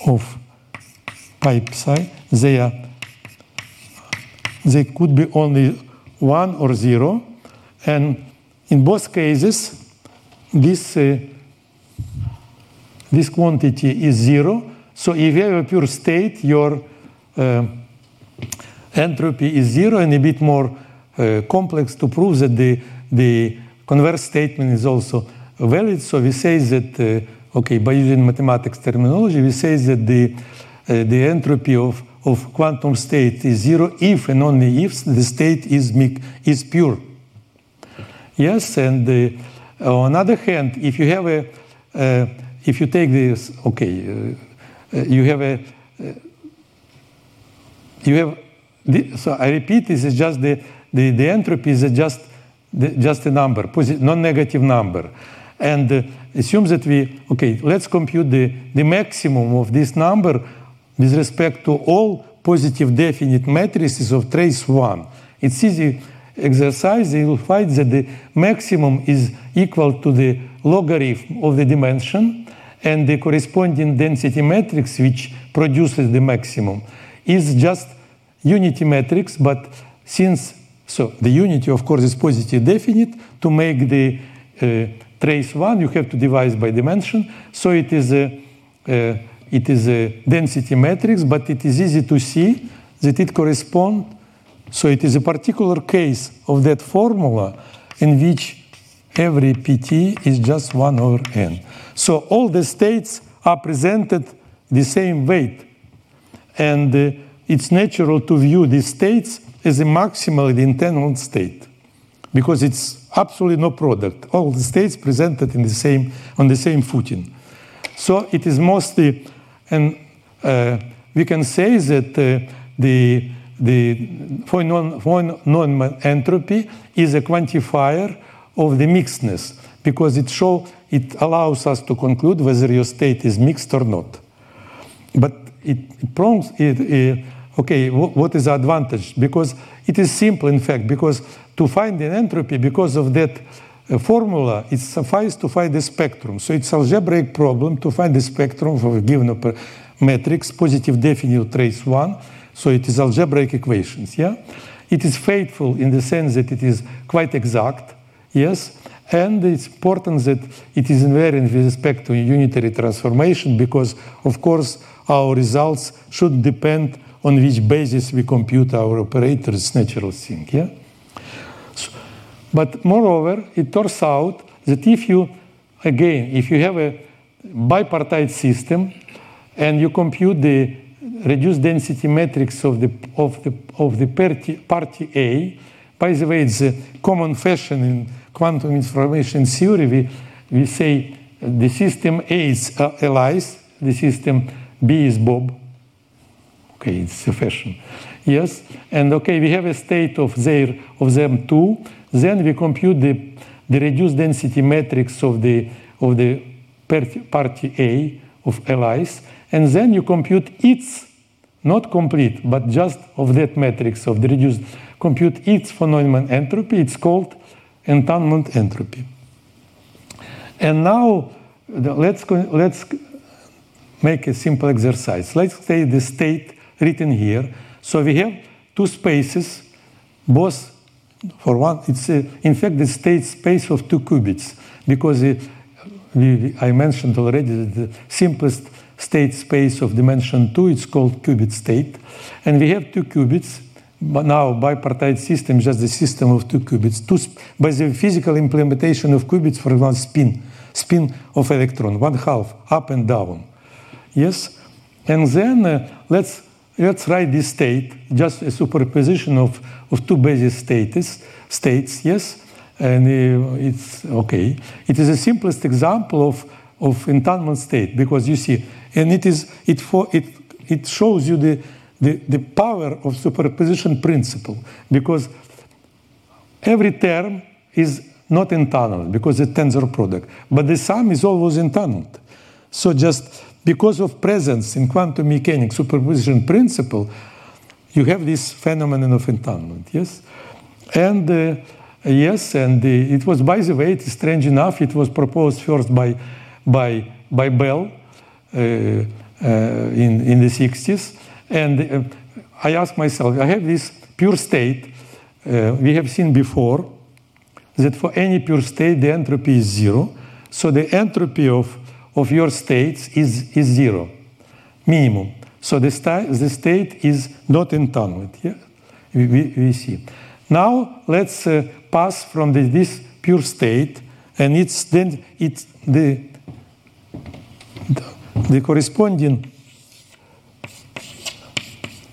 of pipe psi they are they could be only one or zero, and in both cases this uh, this quantity is zero. So if you have a pure state, your uh, entropy is zero and a bit more uh, complex to prove that the, the converse statement is also valid. So we say that, uh, okay, by using mathematics terminology, we say that the, uh, the entropy of, of quantum state is zero if and only if the state is, is pure. Yes, and uh, on the other hand, if you have a, uh, if you take this, okay, uh, you have a, you have so I repeat, this is just the, the, the entropy is just, the, just a number, positive non-negative number. And uh, assume that we, okay, let's compute the, the maximum of this number with respect to all positive definite matrices of trace 1. It's easy exercise, you will find that the maximum is equal to the logarithm of the dimension and the corresponding density matrix which produces the maximum. Is just unity matrix, but since, so the unity of course is positive definite, to make the uh, trace one you have to divide by dimension, so it is a, uh, it is a density matrix, but it is easy to see that it corresponds, so it is a particular case of that formula in which every pt is just 1 over n. So all the states are presented the same weight. And uh, it's natural to view these states as a maximally entangled state because it's absolutely no product. All the states presented in the same, on the same footing. So it is mostly, and uh, we can say that uh, the, the Neumann entropy is a quantifier of the mixedness because it show it allows us to conclude whether your state is mixed or not. But it, prompts it, okay, what is the advantage? Because it is simple, in fact, because to find an entropy, because of that uh, formula, it suffices to find the spectrum. So it's algebraic problem to find the spectrum of a given matrix, positive definite trace 1. So it is algebraic equations, yeah? It is faithful in the sense that it is quite exact, yes? And it's important that it is invariant with respect to unitary transformation because, of course, our results should depend on which basis we compute our operators, natural thing. Yeah? So, but moreover, it turns out that if you again, if you have a bipartite system and you compute the reduced density matrix of the of the of the party, party A, by the way, it's a common fashion in quantum information theory. We we say the system A is uh, Alice, the system B is Bob. Okay, it's a fashion. Yes, and okay, we have a state of their of them two. Then we compute the the reduced density matrix of the of the party A of Alice, and then you compute its not complete, but just of that matrix of the reduced compute its von Neumann entropy. It's called entanglement entropy. And now let's let's make a simple exercise. Let's say the state written here. So we have two spaces, both for one, it's a, in fact the state space of two qubits because uh, it, we, I mentioned already that the simplest state space of dimension 2 it's called qubit state. And we have two qubits but now bipartite system just the system of two qubits. Two by the physical implementation of qubits for one spin spin of electron one half up and down. Yes? And then uh, let's let's write this state just a superposition of, of two basis states states yes? And uh, it's okay. It is the simplest example of of entanglement state because you see and it is it for it it shows you the the, the power of superposition principle because every term is not entangled because it's tensor product but the sum is always entangled so just because of presence in quantum mechanics superposition principle you have this phenomenon of entanglement yes? And uh, yes and uh, it was by the way it's strange enough it was proposed first by by by Bell in in the 60s and uh, i ask myself i have this pure state uh, we have seen before that for any pure state the entropy is zero so the entropy of of your states is, is zero, minimum. So the, sta the state is not entangled. Yeah? We, we, we see. Now let's uh, pass from the, this pure state, and it's then it's the the corresponding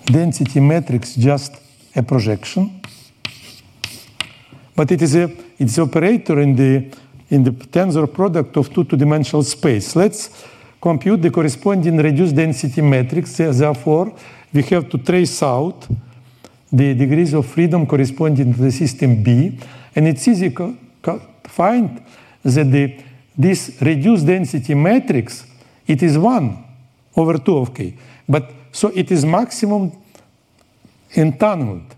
density matrix just a projection, but it is a it's operator in the in the tensor product of two two-dimensional space. Let's compute the corresponding reduced density matrix. Therefore, we have to trace out the degrees of freedom corresponding to the system B, and it's easy to find that the, this reduced density matrix it is one over two of k, but so it is maximum entangled,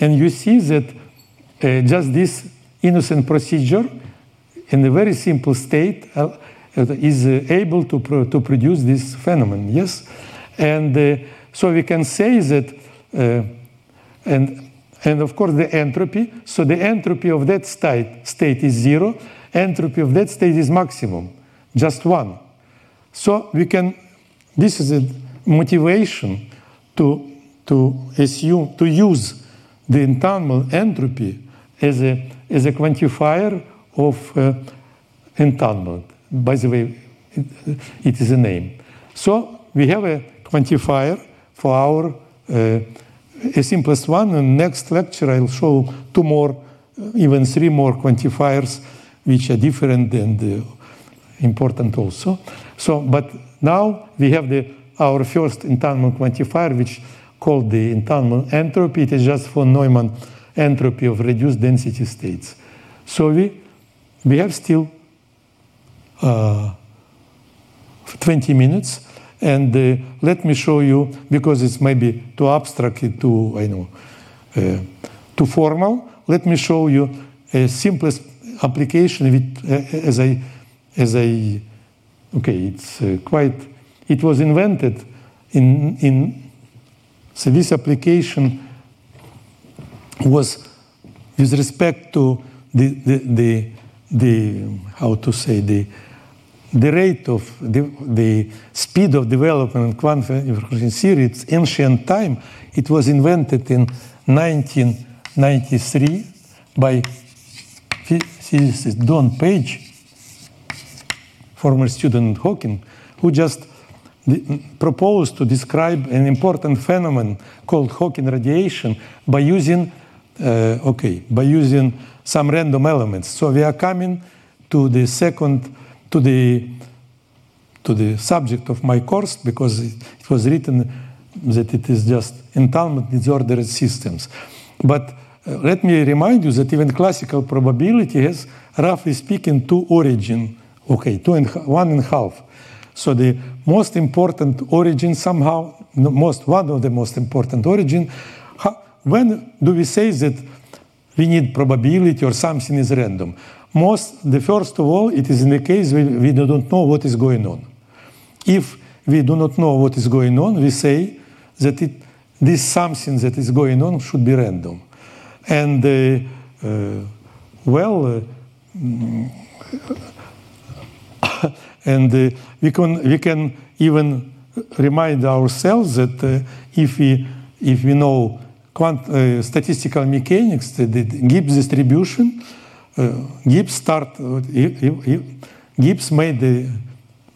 and you see that uh, just this innocent procedure in a very simple state uh, is uh, able to, pro to produce this phenomenon, yes? And uh, so we can say that, uh, and, and of course the entropy, so the entropy of that state, state is zero, entropy of that state is maximum, just one. So we can, this is a motivation to, to assume, to use the entanglement entropy as a, as a quantifier of uh, entanglement. By the way, it, it is a name. So we have a quantifier for our uh, a simplest one. And next lecture, I'll show two more, even three more quantifiers, which are different and uh, important also. So, but now we have the our first entanglement quantifier, which called the entanglement entropy. It is just von Neumann entropy of reduced density states. So we we have still uh, 20 minutes, and uh, let me show you because it's maybe too abstract, too I know, uh, too formal. Let me show you a simplest application with, uh, as I as I okay, it's uh, quite. It was invented in in so this application was with respect to the the, the the how to say the the rate of the, the speed of development in quantum information theory, it's ancient time. It was invented in 1993 by physicist Don Page. Former student Hawking, who just proposed to describe an important phenomenon called Hawking radiation by using, uh, okay, by using some random elements. So we are coming to the second, to the to the subject of my course because it, was written that it is just entanglement disordered systems. But uh, let me remind you that even classical probability has, roughly speaking, two origin. Okay, two and one and a half. So the most important origin somehow, most one of the most important origin. When do we say that we need probability or something is random? Most, the first of all, it is in the case we, we don't know what is going on. If we do not know what is going on, we say that it, this something that is going on should be random. And uh, uh, well, uh, and uh, we can we can even remind ourselves that uh, if we if we know quant, uh, statistical mechanics, the, the Gibbs distribution, Gibbs start Gibbs made the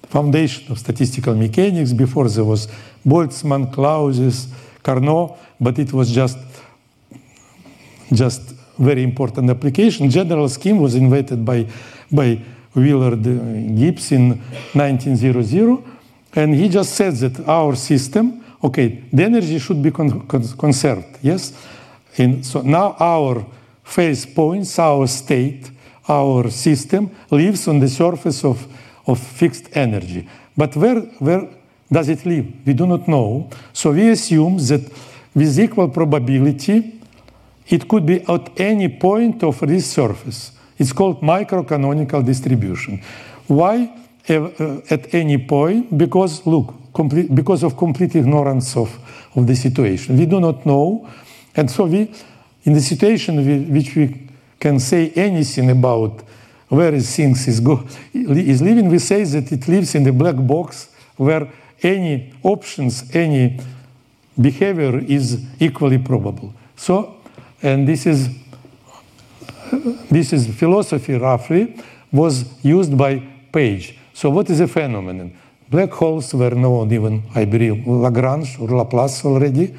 foundation of statistical mechanics. Before there was Boltzmann, Clausius, Carnot, but it was just just very important application. General scheme was invented by by Willard uh, Gibbs in 1900, and he just said that our system, okay, the energy should be con con conserved, yes. And so now our phase points, our state, our system lives on the surface of of fixed energy. But where, where does it live? We do not know. So we assume that with equal probability, it could be at any point of this surface. It's called microcanonical distribution. Why uh, at any point? Because, look, complete, because of complete ignorance of, of the situation. We do not know. And so we, in the situation we, which we can say anything about where is things is, go, is living, we say that it lives in the black box where any options, any behavior is equally probable. So, and this is this is philosophy roughly was used by Page. So what is a phenomenon? Black holes were known even, I believe, Lagrange or Laplace already.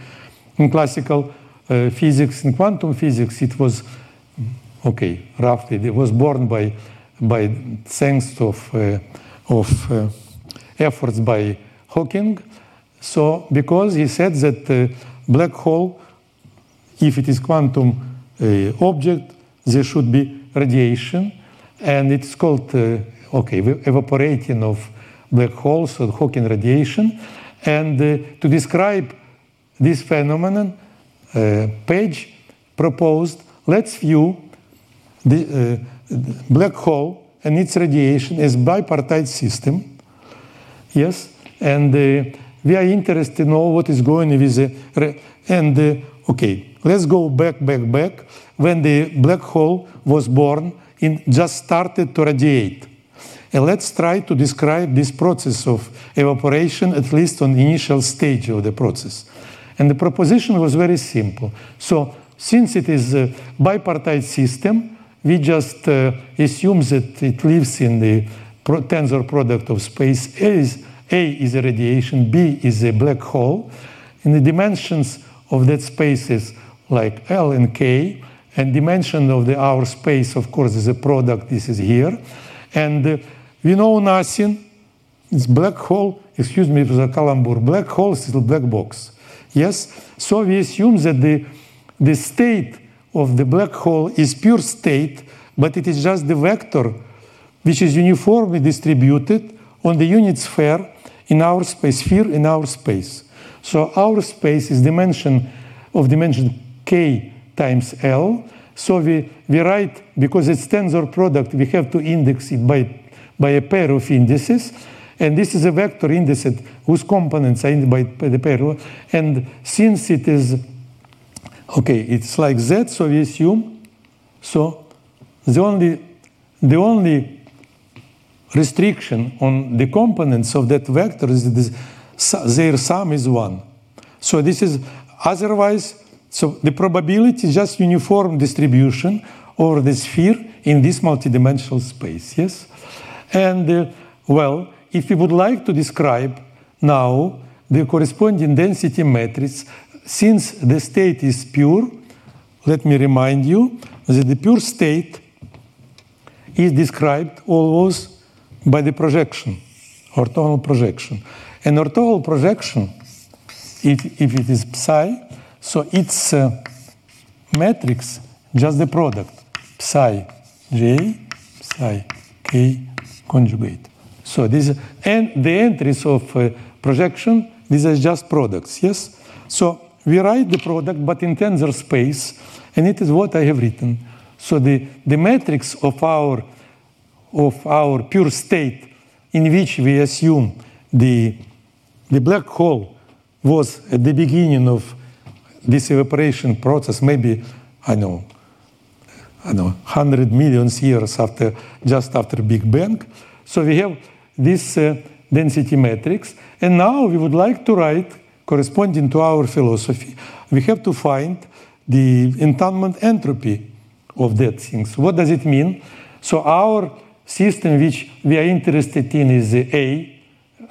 In classical uh, physics, in quantum physics, it was okay, roughly, it was born by, by thanks of, uh, of uh, efforts by Hawking. So, because he said that uh, black hole, if it is quantum uh, object, there should be radiation, and it's called uh, okay evaporating of black holes or Hawking radiation. And uh, to describe this phenomenon, Page proposed let's view the uh, black hole and its radiation as bipartite system. Yes, and uh, we are interested to know what is going with the and uh, okay, let's go back, back, back. When the black hole was born, it just started to radiate. And let's try to describe this process of evaporation, at least on the initial stage of the process. And the proposition was very simple. So, since it is a bipartite system, we just uh, assume that it lives in the pro tensor product of space. A is, A is a radiation, B is a black hole. And the dimensions of that space is like L and K. And dimension of the our space, of course, is a product. This is here. And uh, we know nothing. It's black hole. Excuse me for the calembour. Black hole is a black box. Yes? So we assume that the, the state of the black hole is pure state, but it is just the vector which is uniformly distributed on the unit sphere in our space, sphere in our space. So our space is dimension of dimension k times L. So we, we write, because it's tensor product, we have to index it by, by a pair of indices. And this is a vector index whose components are indexed by, by the pair. And since it is Okay, it's like that, so we assume. So the only, the only restriction on the components of that vector is that this, their sum is 1. So this is otherwise, so the probability is just uniform distribution over the sphere in this multidimensional space, yes? And uh, Well, if we would like to describe now the corresponding density matrix, since the state is pure, let me remind you that the pure state is described always by the projection, orthogonal projection. An orthogonal projection, if, if it is psi, so its uh, matrix, just the product, psi j, psi k conjugate. So this and the entries of uh, projection, these are just products, yes? So we write the product, but in tensor space, and it is what I have written. So the, the matrix of our of our pure state in which we assume the, the black hole was at the beginning of this evaporation process, maybe, I know, I know, 100 million years after, just after Big Bang. So we have this uh, density matrix. And now we would like to write, corresponding to our philosophy, we have to find the entanglement entropy of that things. What does it mean? So our system which we are interested in is A,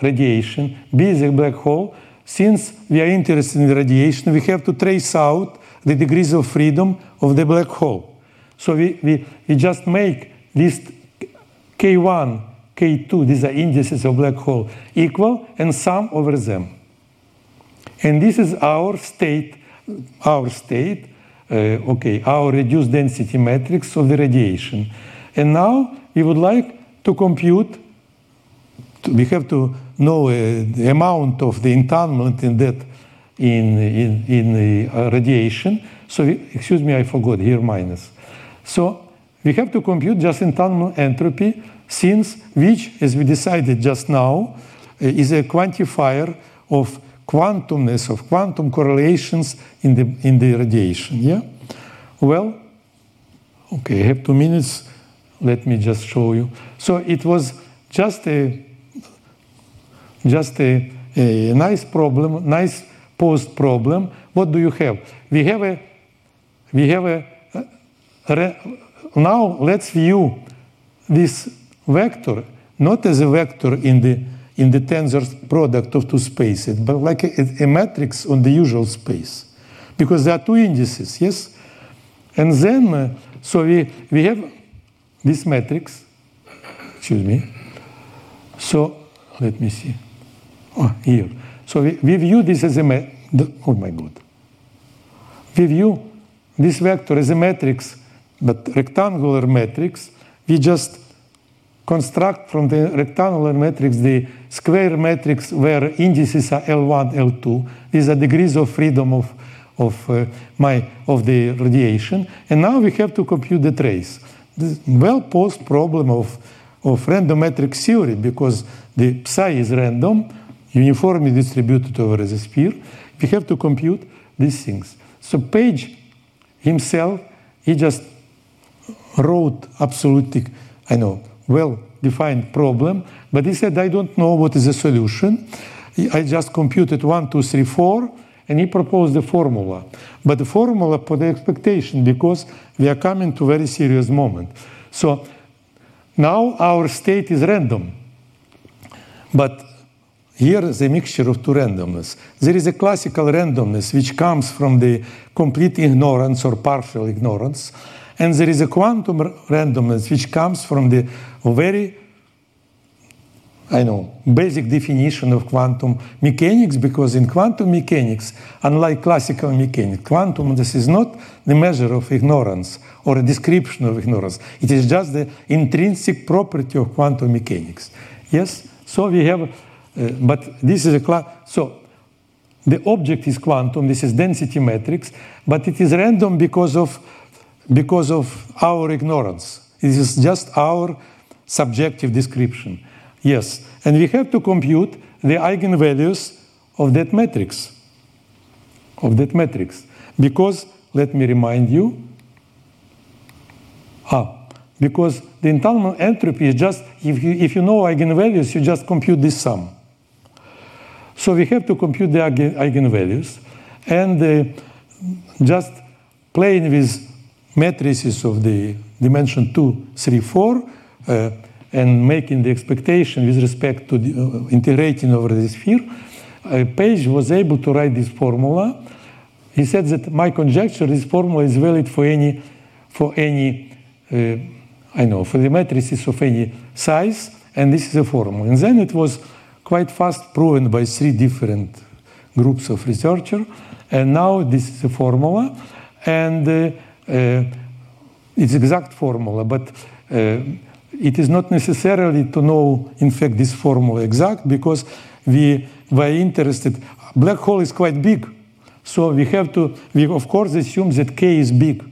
radiation, B is a black hole. Since we are interested in radiation, we have to trace out the degrees of freedom of the black hole. So we, we, we just make this K1, K2, these are indices of black hole, equal and sum over them. And this is our state, our state, uh, okay, our reduced density matrix of the radiation. And now we would like to compute, we have to know uh, the amount of the entanglement in that in, in, in the uh, radiation. So, we, excuse me, I forgot here minus. So we have to compute just entanglement entropy since which, as we decided just now, uh, is a quantifier of quantumness of quantum correlations in the in the radiation. Yeah. Well, okay, I have two minutes let me just show you. So it was just a just a, a nice problem, nice posed problem. What do you have? We have a we have a, a now let's view this vector not as a vector in the in the tensor product of two spaces, but like a, a matrix on the usual space, because there are two indices, yes. And then, uh, so we we have this matrix, excuse me. So let me see. Oh, here. So we, we view this as a oh my god. We view this vector as a matrix, but rectangular matrix. We just construct from the rectangular matrix the square matrix where indices are L1, L2. These are degrees of freedom of, of, uh, my, of the radiation. And now we have to compute the trace the well-posed problem of, of random matrix theory because the psi is random, uniformly distributed over the sphere. We have to compute these things. So Page himself, he just wrote absolutely, I know, well-defined problem, but he said, I don't know what is the solution. I just computed one, two, three, four, and he proposed the formula. But the formula for the expectation, because we are coming to a very serious moment. So now our state is random. But here is a mixture of two randomness. There is a classical randomness which comes from the complete ignorance or partial ignorance. And there is a quantum randomness which comes from the very I know, basic definition of quantum mechanics because in quantum mechanics, unlike classical mechanics, quantum this is not the measure of ignorance or a description of ignorance. It is just the intrinsic property of quantum mechanics. Yes? So we have, uh, but this is a class. So the object is quantum, this is density matrix, but it is random because of, because of our ignorance. It is just our subjective description. Yes, and we have to compute the eigenvalues of that matrix. Of that matrix. Because, let me remind you, ah, because the entanglement entropy is just, if you, if you know eigenvalues, you just compute this sum. So we have to compute the eigenvalues and uh, just playing with matrices of the dimension 2, 3, 4, uh, and making the expectation with respect to the, uh, integrating over the sphere, uh, Page was able to write this formula. He said that my conjecture, this formula is valid for any, for any, uh, I know, for the matrices of any size, and this is a formula. And then it was quite fast proven by three different groups of researchers, and now this is a formula, and uh, uh, it's exact formula, but uh, it is not necessarily to know, in fact, this formula exact because we were interested. Black hole is quite big, so we have to, we of course assume that k is big.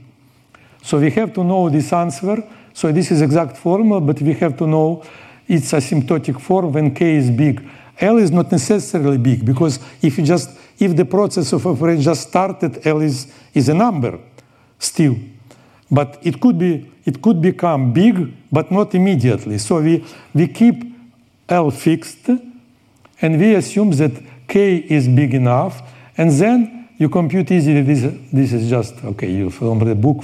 So we have to know this answer. So this is exact formula, but we have to know its asymptotic form when k is big. L is not necessarily big because if you just if the process of operation just started, L is, is a number still. But it could be it could become big, but not immediately. So we, we keep L fixed and we assume that K is big enough, and then you compute easily this this is just okay, you from the book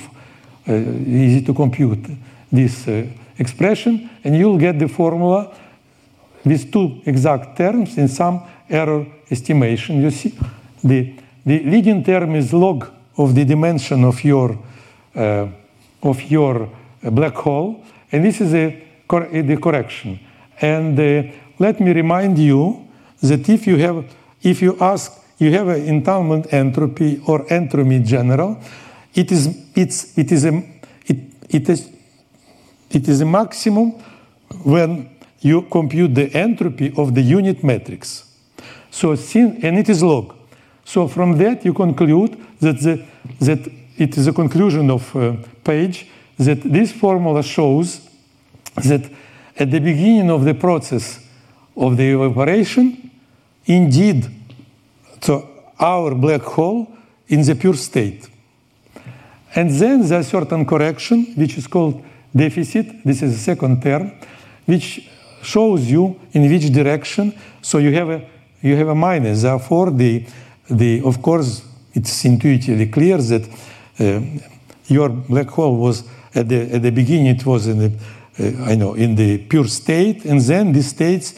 uh, easy to compute this uh, expression, and you'll get the formula with two exact terms in some error estimation. You see, the, the leading term is log of the dimension of your, uh, of your black hole, and this is a, the correction. And uh, let me remind you that if you have, if you ask, you have an entanglement entropy or entropy in general, it is, it's, it is a, it, it is, it is a maximum when you compute the entropy of the unit matrix. So, and it is log. So from that you conclude that, the, that it is a conclusion of uh, Page that this formula shows that at the beginning of the process of the evaporation, indeed, so our black hole in the pure state. And then there's certain correction, which is called deficit. This is the second term, which shows you in which direction. So you have a you have a minus. Therefore, the the of course it's intuitively clear that uh, your black hole was at the at the beginning it was in the uh, I know in the pure state, and then this state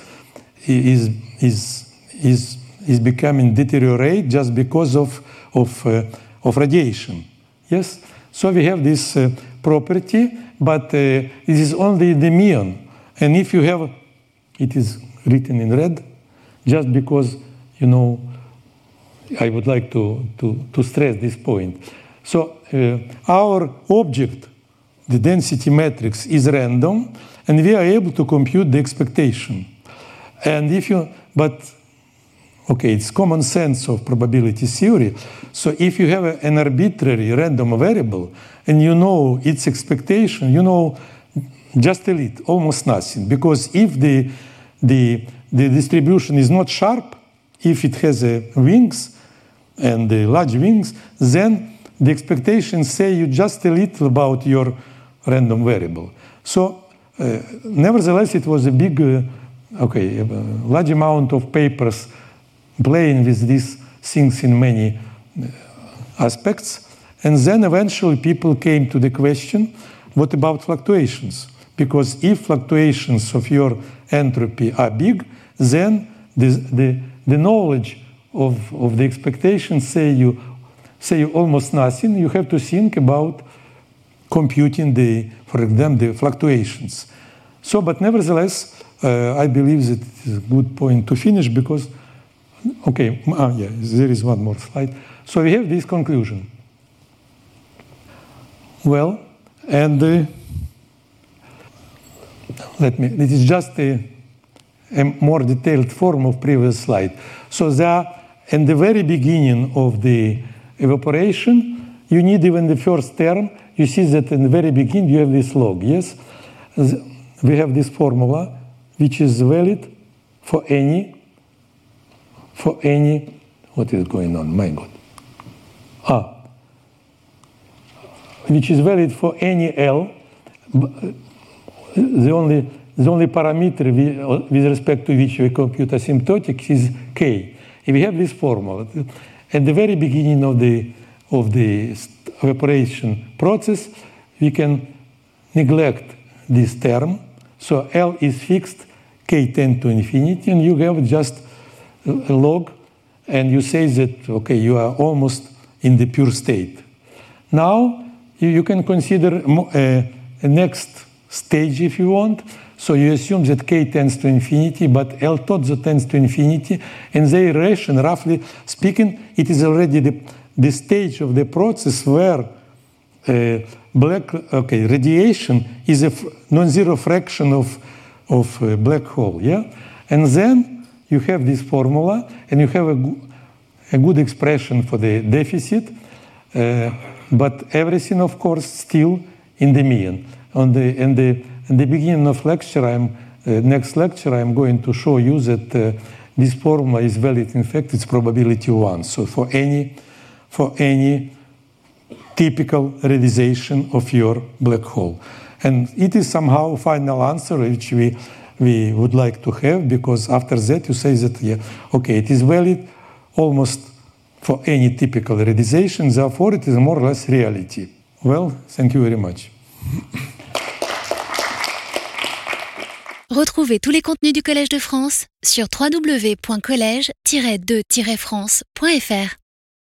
is is is is becoming deteriorate just because of of uh, of radiation. Yes, so we have this uh, property, but uh, it is only the mean. And if you have, it is written in red, just because, you know, I would like to, to, to stress this point. So uh, our object, the density matrix, is random, and we are able to compute the expectation. And if you, but okay, it's common sense of probability theory. So if you have an arbitrary random variable and you know its expectation, you know just a little, almost nothing. Because if the, the, the distribution is not sharp, if it has a wings and the large wings, then the expectations say you just a little about your random variable. So, uh, nevertheless, it was a big, uh, okay, large amount of papers playing with these things in many uh, aspects. And then eventually people came to the question what about fluctuations? Because if fluctuations of your entropy are big, then the, the, the knowledge of, of the expectations say you say you almost nothing. You have to think about computing the, for example, the fluctuations. So, but nevertheless, uh, I believe that it is a good point to finish because, okay, ah, yeah, there is one more slide. So we have this conclusion. Well, and uh, let me, this is just a, a more detailed form of previous slide. So there, in the very beginning of the evaporation, you need even the first term. You see that in the very beginning you have this log, yes? We have this formula, which is valid for any, for any, what is going on, my God. Ah, which is valid for any L, the only, the only parameter we, with respect to which we compute asymptotics is k. If we have this formula, at the very beginning of the, of the evaporation process, we can neglect this term. So L is fixed, K tend to infinity, and you have just log, and you say that, okay, you are almost in the pure state. Now, you, can consider a, a next stage if you want. So you assume that k tends to infinity, but L also tends to infinity, and the ration, roughly speaking, it is already the, the stage of the process where uh, black okay radiation is a non-zero fraction of of a black hole, yeah, and then you have this formula, and you have a, a good expression for the deficit, uh, but everything, of course, still in the mean. On the in the in the beginning of lecture, I'm uh, next lecture, I'm going to show you that uh, this formula is valid. In fact, it's probability one. So for any for any typical realization of your black hole, and it is somehow final answer which we we would like to have because after that you say that yeah, okay, it is valid almost for any typical realization. Therefore, it is more or less reality. Well, thank you very much. Retrouvez tous les contenus du Collège de France sur www.colège-2-france.fr.